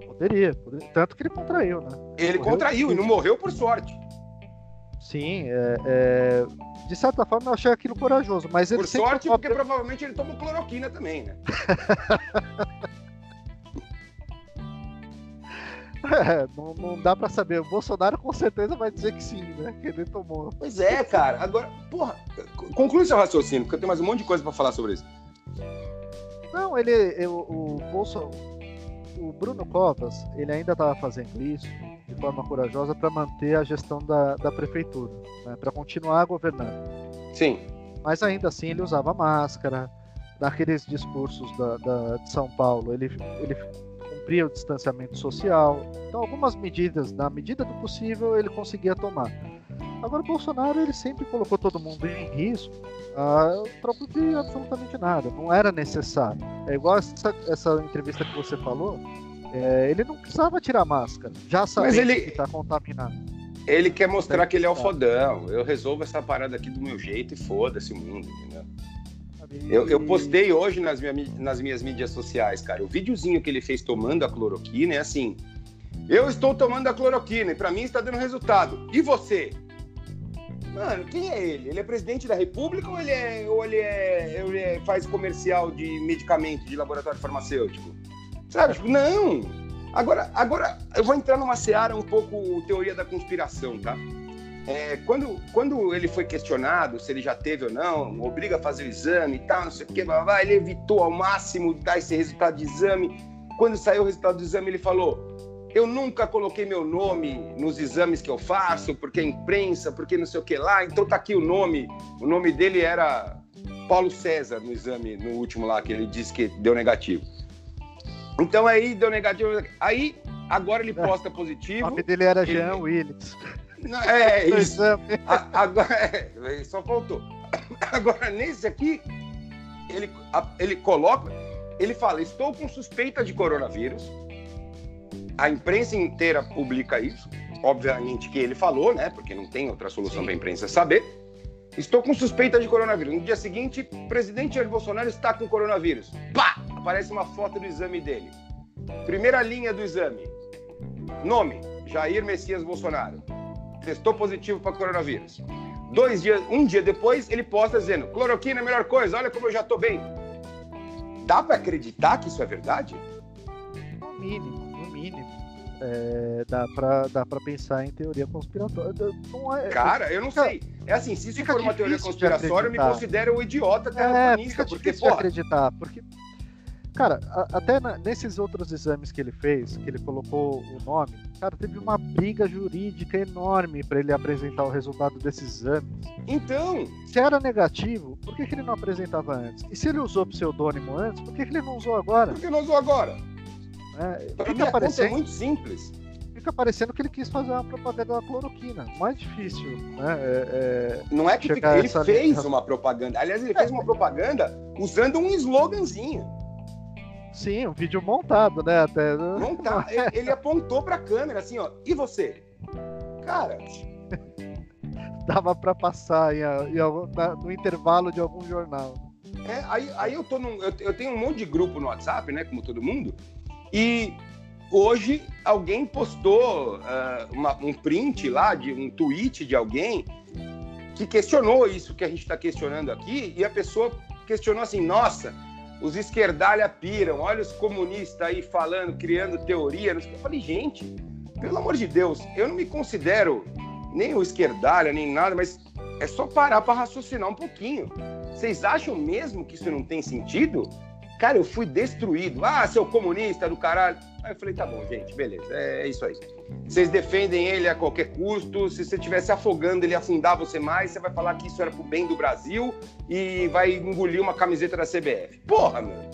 Speaker 3: Poderia, poderia. tanto que ele contraiu, né?
Speaker 2: Ele morreu contraiu e não morreu por sorte.
Speaker 3: Sim, é, é, de certa forma eu achei aquilo corajoso, mas
Speaker 2: Por sorte, porque provavelmente ele tomou cloroquina também, né? <laughs>
Speaker 3: É, <laughs> não, não dá para saber. O Bolsonaro com certeza vai dizer que sim, né? Que ele tomou.
Speaker 2: Pois é, cara. Agora, porra, conclui seu raciocínio, porque eu tenho mais um monte de coisa para falar sobre isso.
Speaker 3: Não, ele, eu, o Bolsonaro, o Bruno Covas, ele ainda estava fazendo isso de forma corajosa para manter a gestão da, da prefeitura, né, para continuar governando.
Speaker 2: Sim.
Speaker 3: Mas ainda assim ele usava máscara, naqueles discursos da, da, de São Paulo, ele, ele cumpria o distanciamento social. Então, algumas medidas, na medida do possível, ele conseguia tomar. Agora, o Bolsonaro ele sempre colocou todo mundo em risco a troco de absolutamente nada. Não era necessário. É igual essa, essa entrevista que você falou. É, ele não precisava tirar máscara, já sabia ele... que está contaminado.
Speaker 2: Ele quer mostrar que ele é o fodão. Eu resolvo essa parada aqui do meu jeito e foda-se o mundo, entendeu? Eu, eu, postei hoje nas, minha, nas minhas mídias sociais, cara, o videozinho que ele fez tomando a cloroquina é assim: eu estou tomando a cloroquina e para mim está dando resultado. E você? Mano, quem é ele? Ele é presidente da República ou ele é, ou ele é, ele é faz comercial de medicamento de laboratório farmacêutico? Sabe? Tipo, não. Agora, agora eu vou entrar numa seara um pouco teoria da conspiração, tá? É, quando, quando ele foi questionado se ele já teve ou não, obriga a fazer o exame e tal, não sei o que, blá, blá, ele evitou ao máximo dar esse resultado de exame. Quando saiu o resultado do exame, ele falou: Eu nunca coloquei meu nome nos exames que eu faço, porque é imprensa, porque não sei o que lá, então tá aqui o nome. O nome dele era Paulo César no exame, no último lá, que ele disse que deu negativo. Então aí deu negativo. Aí agora ele posta positivo.
Speaker 3: O nome dele era Jean Willis.
Speaker 2: É, isso. agora, é, só faltou. Agora, nesse aqui, ele, a, ele coloca, ele fala, estou com suspeita de coronavírus. A imprensa inteira publica isso. Obviamente que ele falou, né? Porque não tem outra solução para a imprensa saber. Estou com suspeita de coronavírus. No dia seguinte, o presidente Jair Bolsonaro está com coronavírus. Pá! Aparece uma foto do exame dele. Primeira linha do exame. Nome: Jair Messias Bolsonaro. Testou positivo para coronavírus. Dois dias, um dia depois, ele posta dizendo: cloroquina é a melhor coisa, olha como eu já estou bem. Dá para acreditar que isso é verdade?
Speaker 3: No mínimo, no mínimo. É, dá para dá pra pensar em teoria conspiratória. Não é,
Speaker 2: Cara, eu não fica, sei. É assim, se isso for uma teoria conspiratória, eu me considero um idiota terraplanista. É, porque, porra...
Speaker 3: acreditar, porque Cara, a, até na, nesses outros exames que ele fez, que ele colocou o nome, cara, teve uma briga jurídica enorme para ele apresentar o resultado desses exames.
Speaker 2: Então.
Speaker 3: Se era negativo, por que, que ele não apresentava antes? E se ele usou pseudônimo antes, por que, que ele não usou agora?
Speaker 2: Por que não usou agora?
Speaker 3: É,
Speaker 2: fica parecendo... é muito simples.
Speaker 3: Fica parecendo que ele quis fazer uma propaganda da cloroquina. Mais difícil, né?
Speaker 2: É, é... Não é que fica... ele fez uma propaganda. Aliás, ele fez uma propaganda usando um sloganzinho.
Speaker 3: Sim, um vídeo montado, né? Até...
Speaker 2: Montado. ele apontou pra câmera assim, ó. E você? Cara. <laughs>
Speaker 3: Dava pra passar em, em, no intervalo de algum jornal.
Speaker 2: É, aí, aí eu tô num. Eu, eu tenho um monte de grupo no WhatsApp, né? Como todo mundo. E hoje alguém postou uh, uma, um print lá de um tweet de alguém que questionou isso que a gente está questionando aqui, e a pessoa questionou assim: nossa, os esquerdalha piram, olha os comunistas aí falando, criando teoria. Eu falei, gente, pelo amor de Deus, eu não me considero nem o esquerdalha, nem nada, mas é só parar para raciocinar um pouquinho. Vocês acham mesmo que isso não tem sentido? Cara, eu fui destruído. Ah, seu comunista do caralho. Aí eu falei, tá bom, gente, beleza, é, é isso aí. Vocês defendem ele a qualquer custo. Se você estivesse afogando, ele afundar você mais. Você vai falar que isso era pro bem do Brasil e vai engolir uma camiseta da CBF. Porra, mano.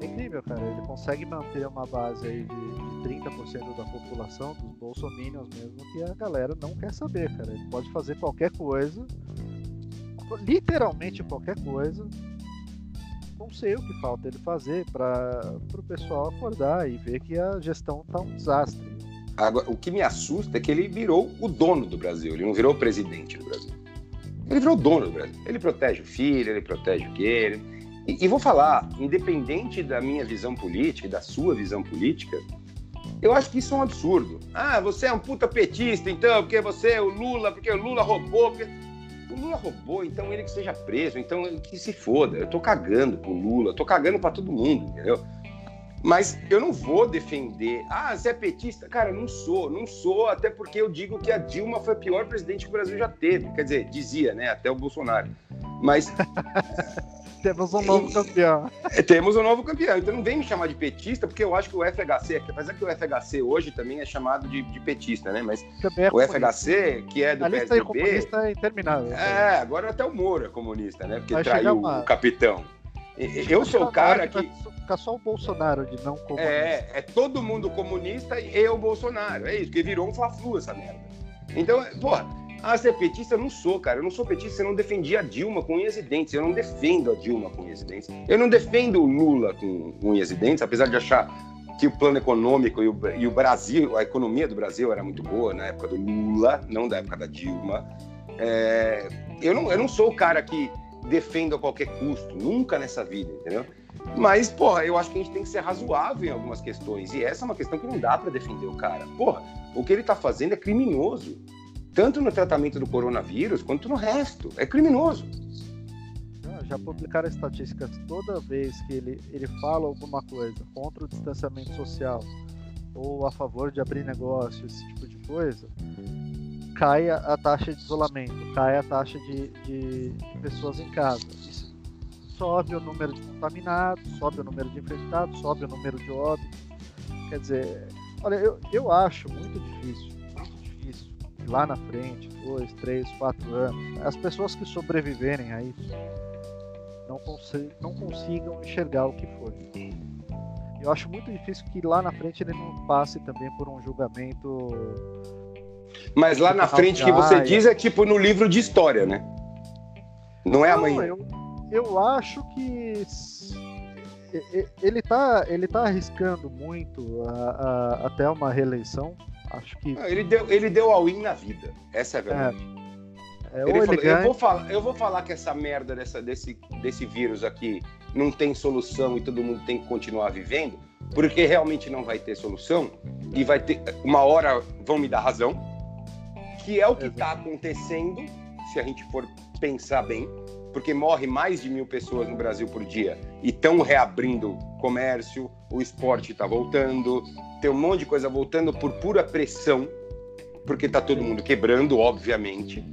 Speaker 3: É incrível, cara. Ele consegue manter uma base aí de, de 30% da população, dos bolsominions mesmo, que a galera não quer saber, cara. Ele pode fazer qualquer coisa, literalmente qualquer coisa, não sei o que falta ele fazer para o pessoal acordar e ver que a gestão está um desastre.
Speaker 2: Agora, o que me assusta é que ele virou o dono do Brasil, ele não virou o presidente do Brasil. Ele virou o dono do Brasil. Ele protege o filho, ele protege o quê? E, e vou falar, independente da minha visão política e da sua visão política, eu acho que isso é um absurdo. Ah, você é um puta petista, então, porque você é o Lula, porque o Lula roubou. Porque... O Lula roubou, então ele que seja preso, então ele que se foda. Eu tô cagando pro Lula, tô cagando para todo mundo, entendeu? Mas eu não vou defender. Ah, você é petista? Cara, não sou, não sou, até porque eu digo que a Dilma foi a pior presidente que o Brasil já teve. Quer dizer, dizia, né? Até o Bolsonaro. Mas. <laughs>
Speaker 3: Temos um novo campeão.
Speaker 2: É, temos um novo campeão. Então não vem me chamar de petista, porque eu acho que o FHC, apesar que o FHC hoje também é chamado de, de petista, né? Mas é o FHC, que é do
Speaker 3: a PSDB... comunista é interminável.
Speaker 2: É, agora até o Moro é comunista, né? Porque Vai traiu uma... o capitão. Eu sou o cara que.
Speaker 3: Fica só o Bolsonaro de não
Speaker 2: comunista. É, é todo mundo comunista e eu Bolsonaro. É isso, que virou um fla-flu essa merda. Então, porra, ah, você é petista? Eu não sou, cara. Eu não sou petista, eu não defendi a Dilma com unhas e dentes. Eu não defendo a Dilma com unhas e dentes. Eu não defendo o Lula com unhas e dentes, apesar de achar que o plano econômico e o, Brasil, a economia do Brasil era muito boa na época do Lula, não da época da Dilma. É, eu, não, eu não sou o cara que defendo a qualquer custo, nunca nessa vida, entendeu? Mas, porra, eu acho que a gente tem que ser razoável em algumas questões. E essa é uma questão que não dá para defender o cara. Porra, o que ele tá fazendo é criminoso tanto no tratamento do coronavírus quanto no resto. É criminoso.
Speaker 3: Já publicaram estatísticas toda vez que ele, ele fala alguma coisa contra o distanciamento social ou a favor de abrir negócio, esse tipo de coisa, cai a, taxa de isolamento, cai a taxa de, de, de pessoas em casa. Isso sobe o número de contaminados, sobe o número de infectados, sobe o número de óbitos. Quer dizer, olha, eu, eu acho muito difícil lá na frente, dois, três, quatro anos, as pessoas que sobreviverem a isso não, cons não consigam enxergar o que foi. Eu acho muito difícil que lá na frente ele não passe também por um julgamento.
Speaker 2: Mas lá na frente que você diz é tipo no livro de história, né? Não é amanhã.
Speaker 3: Eu, eu acho que ele tá, ele tá arriscando muito a, a, até uma reeleição. Acho que.
Speaker 2: ele deu, ele deu all-in na vida. Essa é a verdade. É. É, ele falou, eu, vou falar, eu vou falar que essa merda dessa, desse, desse vírus aqui não tem solução e todo mundo tem que continuar vivendo, porque realmente não vai ter solução e vai ter. Uma hora vão me dar razão, que é o que está acontecendo, se a gente for pensar bem porque morre mais de mil pessoas no Brasil por dia e estão reabrindo comércio, o esporte está voltando, tem um monte de coisa voltando por pura pressão, porque está todo mundo quebrando, obviamente.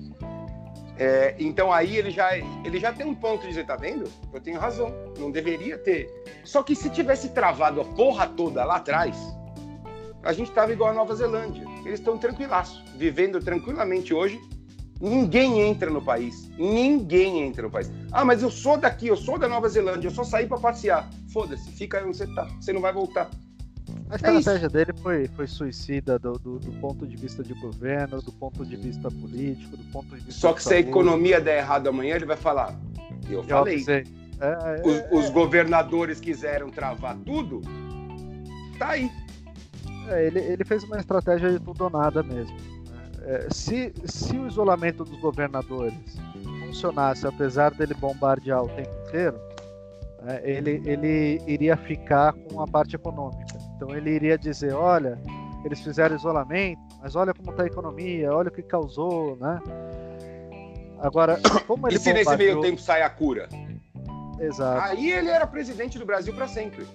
Speaker 2: É, então aí ele já, ele já tem um ponto de dizer, tá vendo? Eu tenho razão, não deveria ter. Só que se tivesse travado a porra toda lá atrás, a gente tava igual a Nova Zelândia. Eles estão tranquilaço, vivendo tranquilamente hoje Ninguém entra no país. Ninguém entra no país. Ah, mas eu sou daqui, eu sou da Nova Zelândia, eu só saí para passear. Foda-se, fica aí onde você tá. Você não vai voltar.
Speaker 3: A estratégia é dele foi, foi suicida do, do, do, ponto de vista de governo, do ponto de vista político, do ponto de vista.
Speaker 2: Só que se a economia der errado amanhã, ele vai falar. Eu, eu falei. É, é, os, é, os, governadores quiseram travar tudo. Tá aí.
Speaker 3: É, ele, ele fez uma estratégia de tudo ou nada mesmo. É, se, se o isolamento dos governadores funcionasse, apesar dele bombardear o tempo inteiro, é, ele, ele iria ficar com a parte econômica. Então ele iria dizer, olha, eles fizeram isolamento, mas olha como está a economia, olha o que causou, né? Agora, <coughs> como ele
Speaker 2: E se bombardeou... nesse meio tempo sai a cura?
Speaker 3: Exato.
Speaker 2: Aí ele era presidente do Brasil para sempre.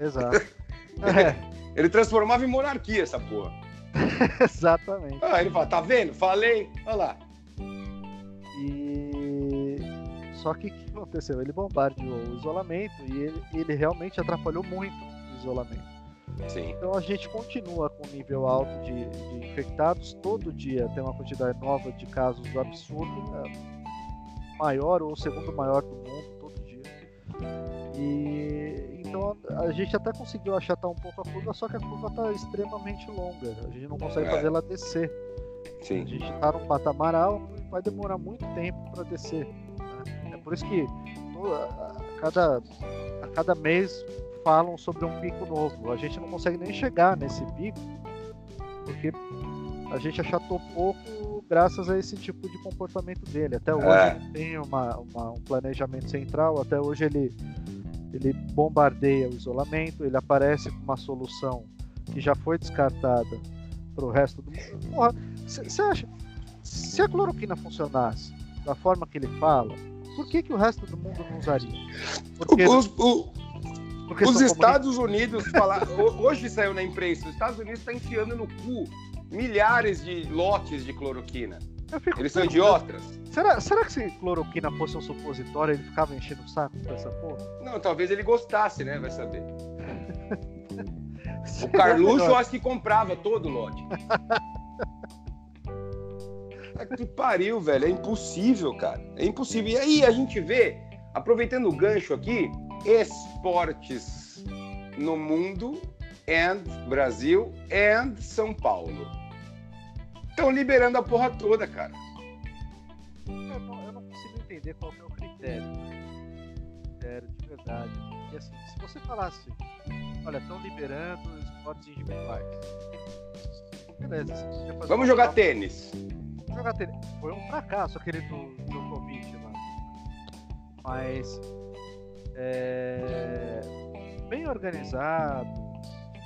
Speaker 3: Exato. <laughs> é.
Speaker 2: Ele transformava em monarquia essa porra. <laughs>
Speaker 3: Exatamente.
Speaker 2: Ah, ele fala, tá vendo? Falei, olha lá.
Speaker 3: E só que o que aconteceu? Ele bombardeou o isolamento e ele, ele realmente atrapalhou muito o isolamento.
Speaker 2: Sim.
Speaker 3: Então a gente continua com um nível alto de, de, infectados. Todo dia tem uma quantidade nova de casos absurdo, é maior ou segundo maior do mundo todo dia. E então a gente até conseguiu achatar um pouco a curva, só que a curva está extremamente longa. A gente não consegue é. fazer ela descer.
Speaker 2: Sim.
Speaker 3: A gente está num patamar alto e vai demorar muito tempo para descer. Né? É por isso que a cada, a cada mês falam sobre um pico novo. A gente não consegue nem chegar nesse pico, porque a gente achatou pouco graças a esse tipo de comportamento dele. Até hoje é. tem uma, uma, um planejamento central, até hoje ele ele bombardeia o isolamento, ele aparece com uma solução que já foi descartada para o resto do mundo. Você acha? Se a cloroquina funcionasse da forma que ele fala, por que, que o resto do mundo não usaria?
Speaker 2: Porque, os, o, porque os Estados Unidos falar, hoje saiu na imprensa, os Estados Unidos está enfiando no cu milhares de lotes de cloroquina. Eles são idiotas.
Speaker 3: Será, será que se cloroquina fosse um supositório, ele ficava enchendo o saco com essa porra?
Speaker 2: Não, talvez ele gostasse, né? Vai saber. <laughs> o Carluxo eu acho que comprava todo o lote. que pariu, velho. É impossível, cara. É impossível. E aí a gente vê, aproveitando o gancho aqui, esportes no mundo, and Brasil, and São Paulo. Estão liberando a porra toda, cara
Speaker 3: entender qual é o critério. Critério de verdade. E assim, se você falasse, olha, estão liberando esportes individuais. Beleza,
Speaker 2: Vamos jogar tênis.
Speaker 3: Vamos jogar tênis. Foi um fracasso aquele do Djokovic lá. Mas é, bem organizado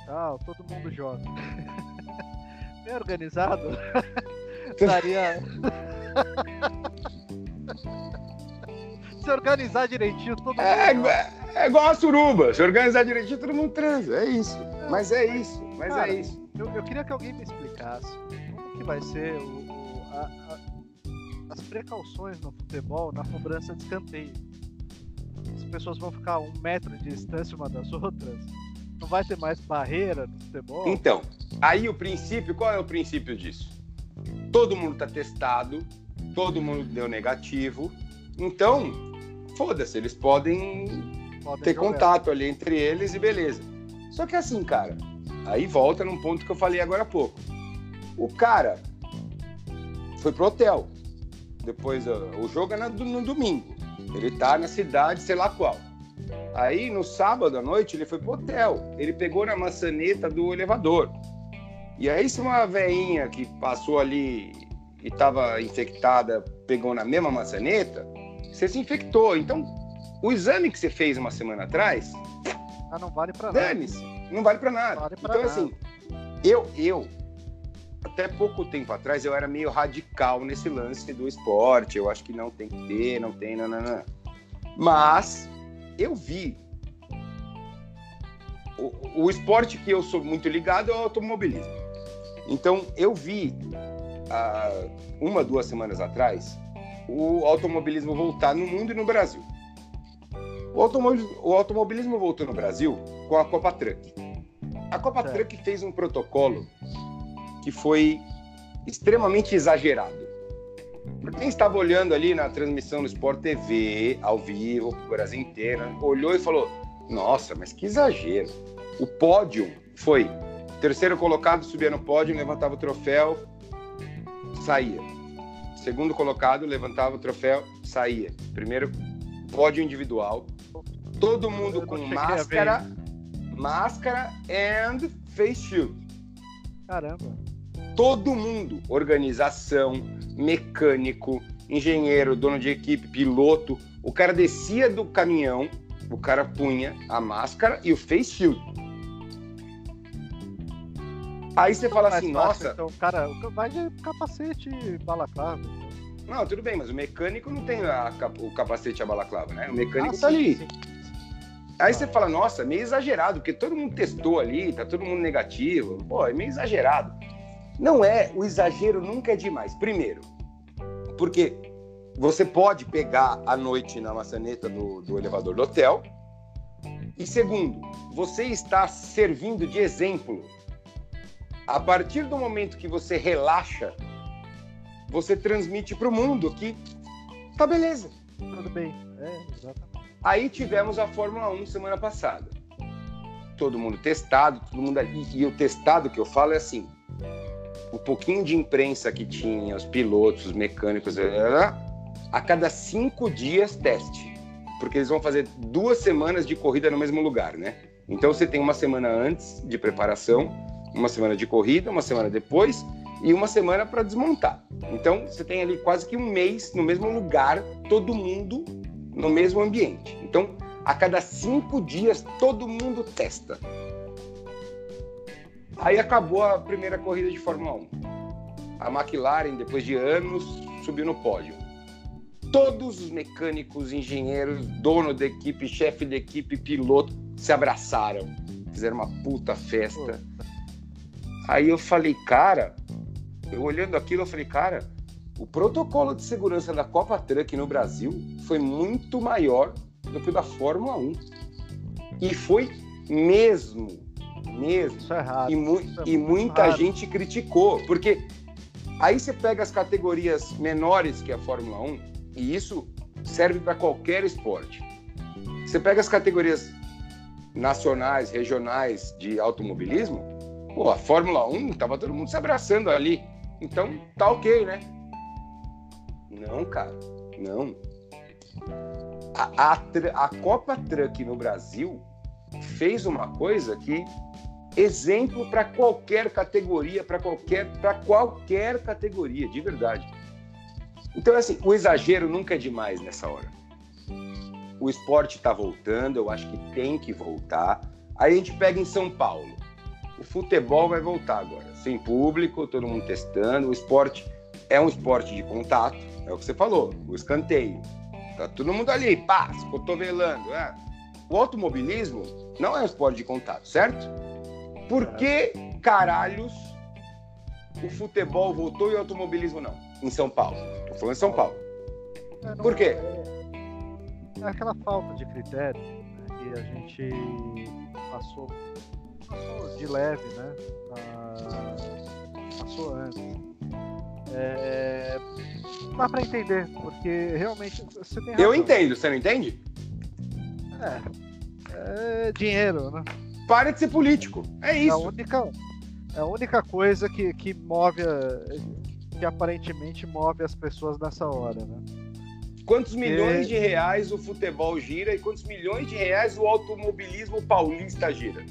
Speaker 3: tal, todo mundo joga. <laughs> bem organizado, <laughs> daria. se organizar direitinho, todo
Speaker 2: é, mundo. É, é igual a suruba. Se organizar direitinho, todo mundo transa. É isso. Mas é isso. Mas é Cara, é isso.
Speaker 3: Eu, eu, queria que alguém me explicasse como que vai ser o, o a, a, as precauções no futebol na cobrança de escanteio. As pessoas vão ficar a um metro de distância uma das outras. Não vai ter mais barreira no futebol.
Speaker 2: Então, aí o princípio, qual é o princípio disso? Todo mundo está testado, todo mundo deu negativo. Então, foda-se, eles podem, podem ter jogar. contato ali entre eles e beleza. Só que assim, cara, aí volta num ponto que eu falei agora há pouco. O cara foi pro hotel. Depois, o jogo é no, no domingo. Ele tá na cidade, sei lá qual. Aí, no sábado à noite, ele foi pro hotel. Ele pegou na maçaneta do elevador. E aí, se uma veinha que passou ali e estava infectada pegou na mesma maçaneta, você se infectou. Então, o exame que você fez uma semana atrás.
Speaker 3: Ah, não vale para nada.
Speaker 2: Dane-se, não vale para nada.
Speaker 3: Vale
Speaker 2: então,
Speaker 3: nada.
Speaker 2: assim, eu, eu, até pouco tempo atrás, eu era meio radical nesse lance do esporte. Eu acho que não tem que ter, não tem, não. Mas eu vi. O, o esporte que eu sou muito ligado é o automobilismo. Então, eu vi, há uma, duas semanas atrás, o automobilismo voltar no mundo e no Brasil. O automobilismo, o automobilismo voltou no Brasil com a Copa Truck. A Copa
Speaker 3: Certo.
Speaker 2: Truck fez um protocolo que foi extremamente exagerado. Pra quem estava olhando ali na transmissão do Sport TV, ao vivo, o Brasil inteiro, olhou e falou: Nossa, mas que exagero. O pódio foi: terceiro colocado subia no pódio, levantava o troféu, saía. Segundo colocado levantava o troféu, saía. Primeiro pódio individual. Todo mundo com máscara, máscara and face shield
Speaker 3: Caramba.
Speaker 2: todo mundo, organização, mecânico, engenheiro, dono de equipe, piloto, o cara descia do caminhão, o cara punha a máscara e o face shield. Aí você fala
Speaker 3: Mais
Speaker 2: assim,
Speaker 3: fácil,
Speaker 2: nossa,
Speaker 3: Então, cara, vai de capacete balaclava.
Speaker 2: não, tudo bem, mas o mecânico não tem a o capacete e a balaclava, né? O mecânico
Speaker 3: Ah,
Speaker 2: tá
Speaker 3: sim,
Speaker 2: ali.
Speaker 3: sim.
Speaker 2: Aí você fala, nossa, meio exagerado, porque todo mundo testou ali, tá todo mundo negativo. Pô, é meio exagerado. Não é, o exagero nunca é demais. Primeiro, porque você pode pegar à noite na maçaneta do, do elevador do hotel. E segundo, você está servindo de exemplo. A partir do momento que você relaxa, você transmite para o mundo que tá beleza.
Speaker 3: Tudo bem. É, exatamente.
Speaker 2: Aí tivemos a Fórmula 1 semana passada. Todo mundo testado, todo mundo ali. E o testado que eu falo é assim: o pouquinho de imprensa que tinha, os pilotos, os mecânicos, eh, a cada cinco dias teste. Porque eles vão fazer duas semanas de corrida no mesmo lugar, né? Então você tem uma semana antes de preparação, uma semana de corrida, uma semana depois e uma semana para desmontar. Então você tem ali quase que um mês no mesmo lugar, todo mundo no mesmo ambiente. Então, a cada cinco dias, todo mundo testa. Aí acabou a primeira corrida de Fórmula 1. A McLaren, depois de anos, subiu no pódio. Todos os mecânicos, engenheiros, dono da equipe, chefe da equipe, piloto, se abraçaram. Fizeram uma puta festa. Aí eu falei, cara, eu olhando aquilo, eu falei, cara, o protocolo de segurança da Copa Truck no Brasil foi muito maior do que o da Fórmula 1. E foi mesmo, mesmo.
Speaker 3: Isso é raro.
Speaker 2: E, mu-
Speaker 3: é
Speaker 2: e muita
Speaker 3: raro.
Speaker 2: gente criticou, porque aí você pega as categorias menores que a Fórmula 1, e isso serve para qualquer esporte. Você pega as categorias nacionais, regionais de automobilismo, pô, a Fórmula 1 tava todo mundo se abraçando ali. Então tá ok, né? Não, cara, não. A, a, a Copa Truck no Brasil fez uma coisa que exemplo para qualquer categoria, para qualquer para qualquer categoria, de verdade. Então assim, o exagero nunca é demais nessa hora. O esporte está voltando, eu acho que tem que voltar. Aí a gente pega em São Paulo. O futebol vai voltar agora, sem público, todo mundo testando. O esporte é um esporte de contato, é o que você falou, o escanteio. Tá todo mundo ali, pá, se cotovelando. É. O automobilismo não é um esporte de contato, certo? Por que caralhos o futebol voltou e o automobilismo não? Em São Paulo. Tô falando em São Paulo.
Speaker 3: É,
Speaker 2: Por quê?
Speaker 3: É aquela falta de critério né, que a gente passou, passou de leve, né? na- passou antes. É, dá pra entender, porque realmente você tem razão.
Speaker 2: Eu entendo, você não entende?
Speaker 3: É, é dinheiro, né?
Speaker 2: Para de ser político. É
Speaker 3: É a
Speaker 2: isso.
Speaker 3: única, é a única coisa que, que move, a- que aparentemente move as pessoas nessa hora, né?
Speaker 2: Quantos milhões de reais o futebol gira e quantos milhões de reais o automobilismo paulista gira?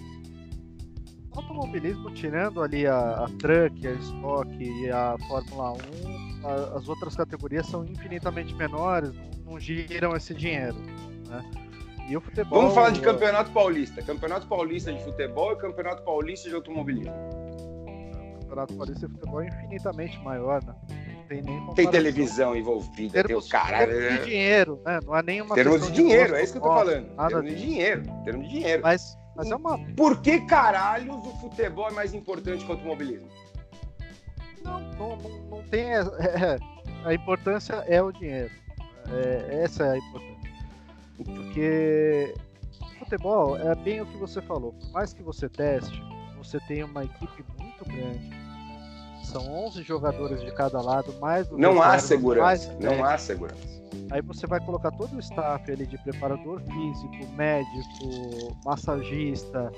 Speaker 3: Automobilismo, tirando ali a, a Truck, a Stock e a Fórmula 1, a, as outras categorias são infinitamente menores, não, não giram esse dinheiro. Né? E o futebol.
Speaker 2: Vamos falar de Campeonato Paulista. Campeonato Paulista de futebol e Campeonato Paulista de automobilismo.
Speaker 3: Campeonato Paulista de futebol é infinitamente maior, né?
Speaker 2: tem Tem televisão envolvida, termos, tem o cara.
Speaker 3: Termos de dinheiro, né? Não há nenhuma.
Speaker 2: Termos de dinheiro, é isso que eu tô falando. Termos de dinheiro. Termos de dinheiro.
Speaker 3: Mas, mas é uma.
Speaker 2: Por que caralhos o futebol é mais importante que o automobilismo?
Speaker 3: Não, não, não, tem. <laughs> É, é, a importância é o dinheiro. É, essa é a importância. Porque futebol é bem o que você falou. Por mais que você teste, você tem uma equipe muito grande são 11 jogadores de cada lado, mais
Speaker 2: Não há segurança, não há segurança.
Speaker 3: Aí você vai colocar todo o staff ali de preparador físico, médico, massagista,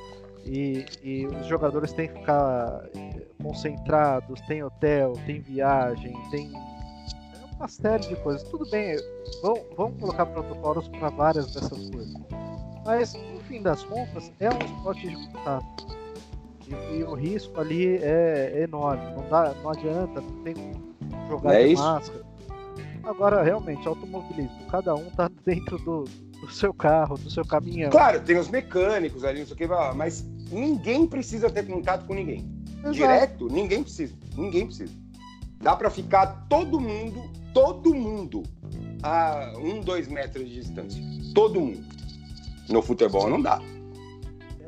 Speaker 3: e, e os jogadores têm que ficar eh, concentrados, tem hotel, tem viagem, tem uma série de coisas. Tudo bem, vamos, vamos colocar protocolos para várias dessas coisas. Mas, no fim das contas, é um esporte de contato. E, e, o risco ali é, enorme. Não, dá, não adianta, não tem como jogar é de isso? máscara. Agora, realmente, automobilismo, cada um tá <laughs> dentro do, do seu carro, do seu caminhão.
Speaker 2: Claro, tem os mecânicos ali, não sei o que, mas ninguém precisa ter contato com ninguém. Exato. Direto, ninguém precisa. Ninguém precisa. Dá para ficar todo mundo, todo mundo, a um, dois metros de distância. Todo mundo. No futebol não dá.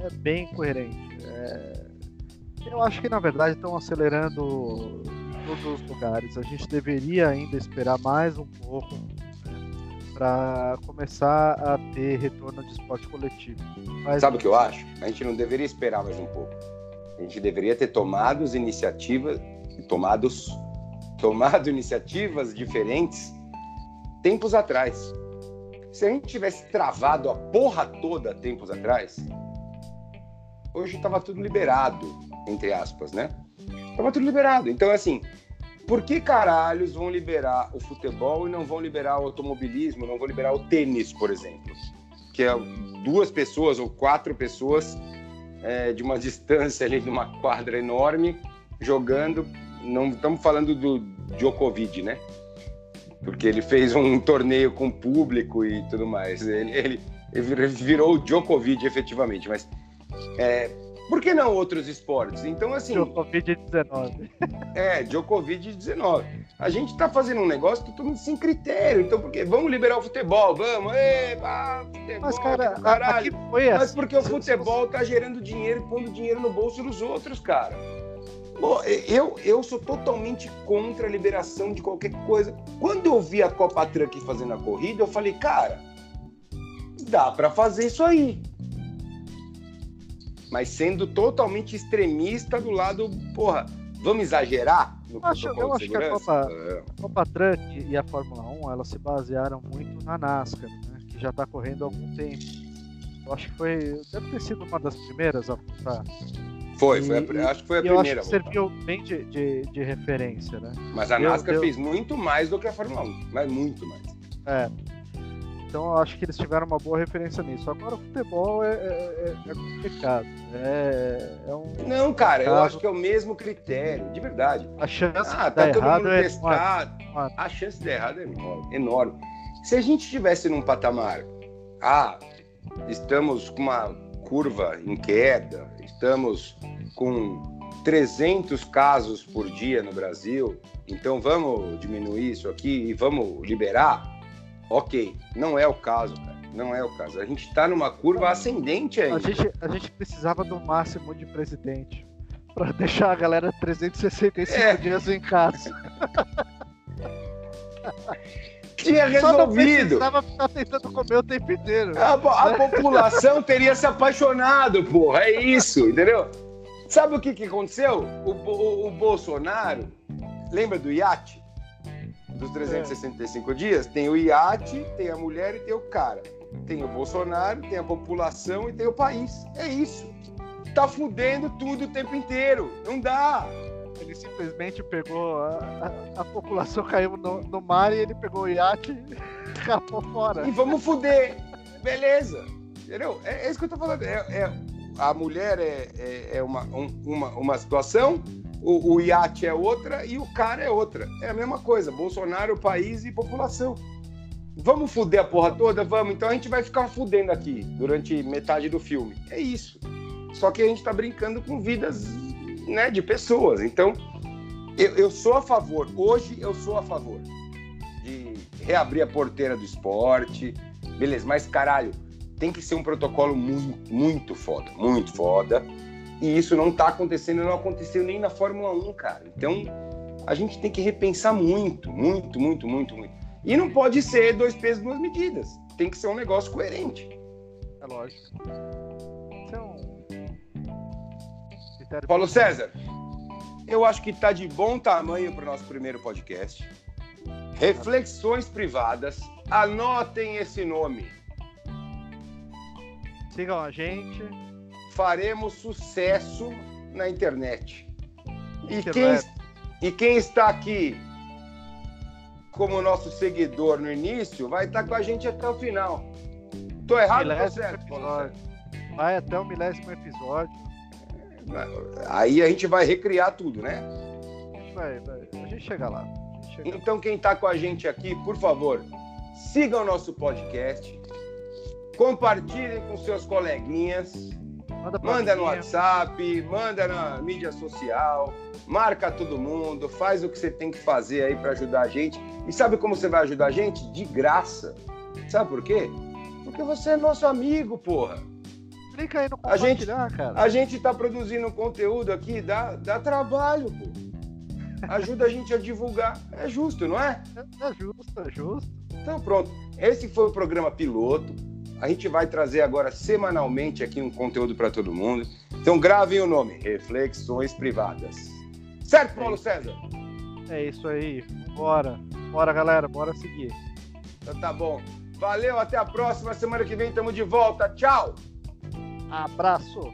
Speaker 3: É bem coerente. É... Eu acho que na verdade estão acelerando todos os lugares. A gente deveria ainda esperar mais um pouco né, para começar a ter retorno de esporte coletivo.
Speaker 2: Mas... Sabe o que eu acho? A gente não deveria esperar mais um pouco. A gente deveria ter tomado iniciativas, tomados, tomado iniciativas diferentes tempos atrás. Se a gente tivesse travado a porra toda tempos atrás, hoje estava tudo liberado entre aspas, né? Tava tudo liberado. Então, assim, por que caralhos vão liberar o futebol e não vão liberar o automobilismo, não vão liberar o tênis, por exemplo? Que é duas pessoas ou quatro pessoas é, de uma <laughs> distância ali, de uma quadra enorme, jogando. Não estamos falando do Djokovic, né? Porque ele fez um torneio com público e tudo mais. Ele, ele, ele virou o Djokovic, efetivamente. Mas é, por que não outros esportes? Então, assim.
Speaker 3: Djokovic-19.
Speaker 2: É, Djokovic-19. A gente está fazendo um negócio totalmente sem critério. Então, por quê? Vamos liberar o futebol, vamos. Ê, futebol,
Speaker 3: Mas, cara, caralho. Foi
Speaker 2: Mas porque o futebol tá gerando dinheiro e pondo dinheiro no bolso dos outros, cara. Bom, eu, eu sou totalmente contra a liberação de qualquer coisa. Quando eu vi a Copa Truck fazendo a corrida, eu falei, cara, dá para fazer isso aí mas sendo totalmente extremista do lado, porra, vamos exagerar?
Speaker 3: No acho, eu acho que a Copa, a Copa Truck e a Fórmula 1 elas se basearam muito na NASCAR, né, que já está correndo há algum tempo. Eu acho que foi. Deve ter sido uma das primeiras a voltar.
Speaker 2: Foi, foi a, acho que foi a primeira. Eu acho que
Speaker 3: serviu bem de, de, de, referência, né?
Speaker 2: Mas a NASCAR eu, fez muito mais do que a Fórmula 1, mas muito mais.
Speaker 3: É, então eu acho que eles tiveram uma boa referência nisso. Agora o futebol é, é, é, é complicado. É, é um
Speaker 2: Não, cara, caso... eu acho que é o mesmo critério, de verdade.
Speaker 3: A chance ah, de tá todo mundo
Speaker 2: é testado. A chance de errado é enorme. Se a gente estivesse num patamar, ah, estamos com uma curva em queda, estamos com 300 casos por dia no Brasil, então vamos diminuir isso aqui e vamos liberar Ok, não é o caso, cara. Não é o caso. A gente está numa curva ascendente aí.
Speaker 3: A gente, a gente precisava do máximo de presidente para <laughs> deixar a galera 365 é. dias em casa. <laughs>
Speaker 2: Tinha resolvido.
Speaker 3: Estava ficar tentando comer o tempo inteiro.
Speaker 2: A, a né? população teria se apaixonado, porra. É isso, entendeu? Sabe o que, que aconteceu? O, o, o Bolsonaro, lembra do iate? Dos 365 é. dias, tem o iate, tem a mulher e tem o cara. Tem o Bolsonaro, tem a população e tem o país. É isso. Tá fudendo tudo o tempo inteiro. Não dá.
Speaker 3: Ele simplesmente pegou. A, a, a população caiu no, no, mar e ele pegou o iate e <laughs> rapou fora.
Speaker 2: E vamos fuder. Beleza. Entendeu? É, é, isso que eu tô falando. É, é a mulher é, é, é uma, um, uma, uma situação, o, o iate é outra e o cara é outra. É a mesma coisa. Bolsonaro, país e população. Vamos fuder a porra toda? Vamos. Então a gente vai ficar fudendo aqui durante metade do filme. É isso. Só que a gente tá brincando com vidas né, de pessoas. Então, eu, eu sou a favor. Hoje eu sou a favor de reabrir a porteira do esporte. Beleza, mas caralho, tem que ser um protocolo muito, muito foda, muito foda. E isso não tá acontecendo, não aconteceu nem na Fórmula 1, cara. Então, a gente tem que repensar muito, muito, muito, muito, muito. E não pode ser dois pesos, duas medidas. Tem que ser um negócio coerente.
Speaker 3: É lógico.
Speaker 2: Então. Paulo César, eu acho que tá de bom tamanho para o nosso primeiro podcast. Reflexões privadas. Anotem esse nome.
Speaker 3: Sigam a gente.
Speaker 2: Faremos sucesso na internet. E quem, e quem está aqui como nosso seguidor no início vai estar com a gente até o final. Tô errado,
Speaker 3: ou certo? Vai até o milésimo episódio.
Speaker 2: Aí a gente vai recriar tudo, né?
Speaker 3: Vai, vai. A gente chega lá.
Speaker 2: Gente chega então, lá. quem está com a gente aqui, por favor, siga o nosso podcast Compartilhem com seus coleguinhas. Manda, manda no WhatsApp, manda na mídia social, marca todo mundo, faz o que você tem que fazer aí para ajudar a gente. E sabe como você vai ajudar a gente? De graça. Sabe por quê? Porque você é nosso amigo, porra.
Speaker 3: Clica aí no
Speaker 2: a gente,
Speaker 3: cara.
Speaker 2: A gente tá produzindo conteúdo aqui, dá, dá trabalho, pô. Ajuda a gente a divulgar. É justo, não é?
Speaker 3: É, é justo, é justo.
Speaker 2: Então pronto. Esse foi o programa piloto. A gente vai trazer agora semanalmente aqui um conteúdo para todo mundo. Então gravem o nome: Reflexões Privadas. Certo, é Paulo César?
Speaker 3: É isso aí. Bora. Bora, galera. Bora seguir.
Speaker 2: Então tá bom. Valeu, até a próxima. Semana que vem estamos de volta. Tchau.
Speaker 3: Abraço.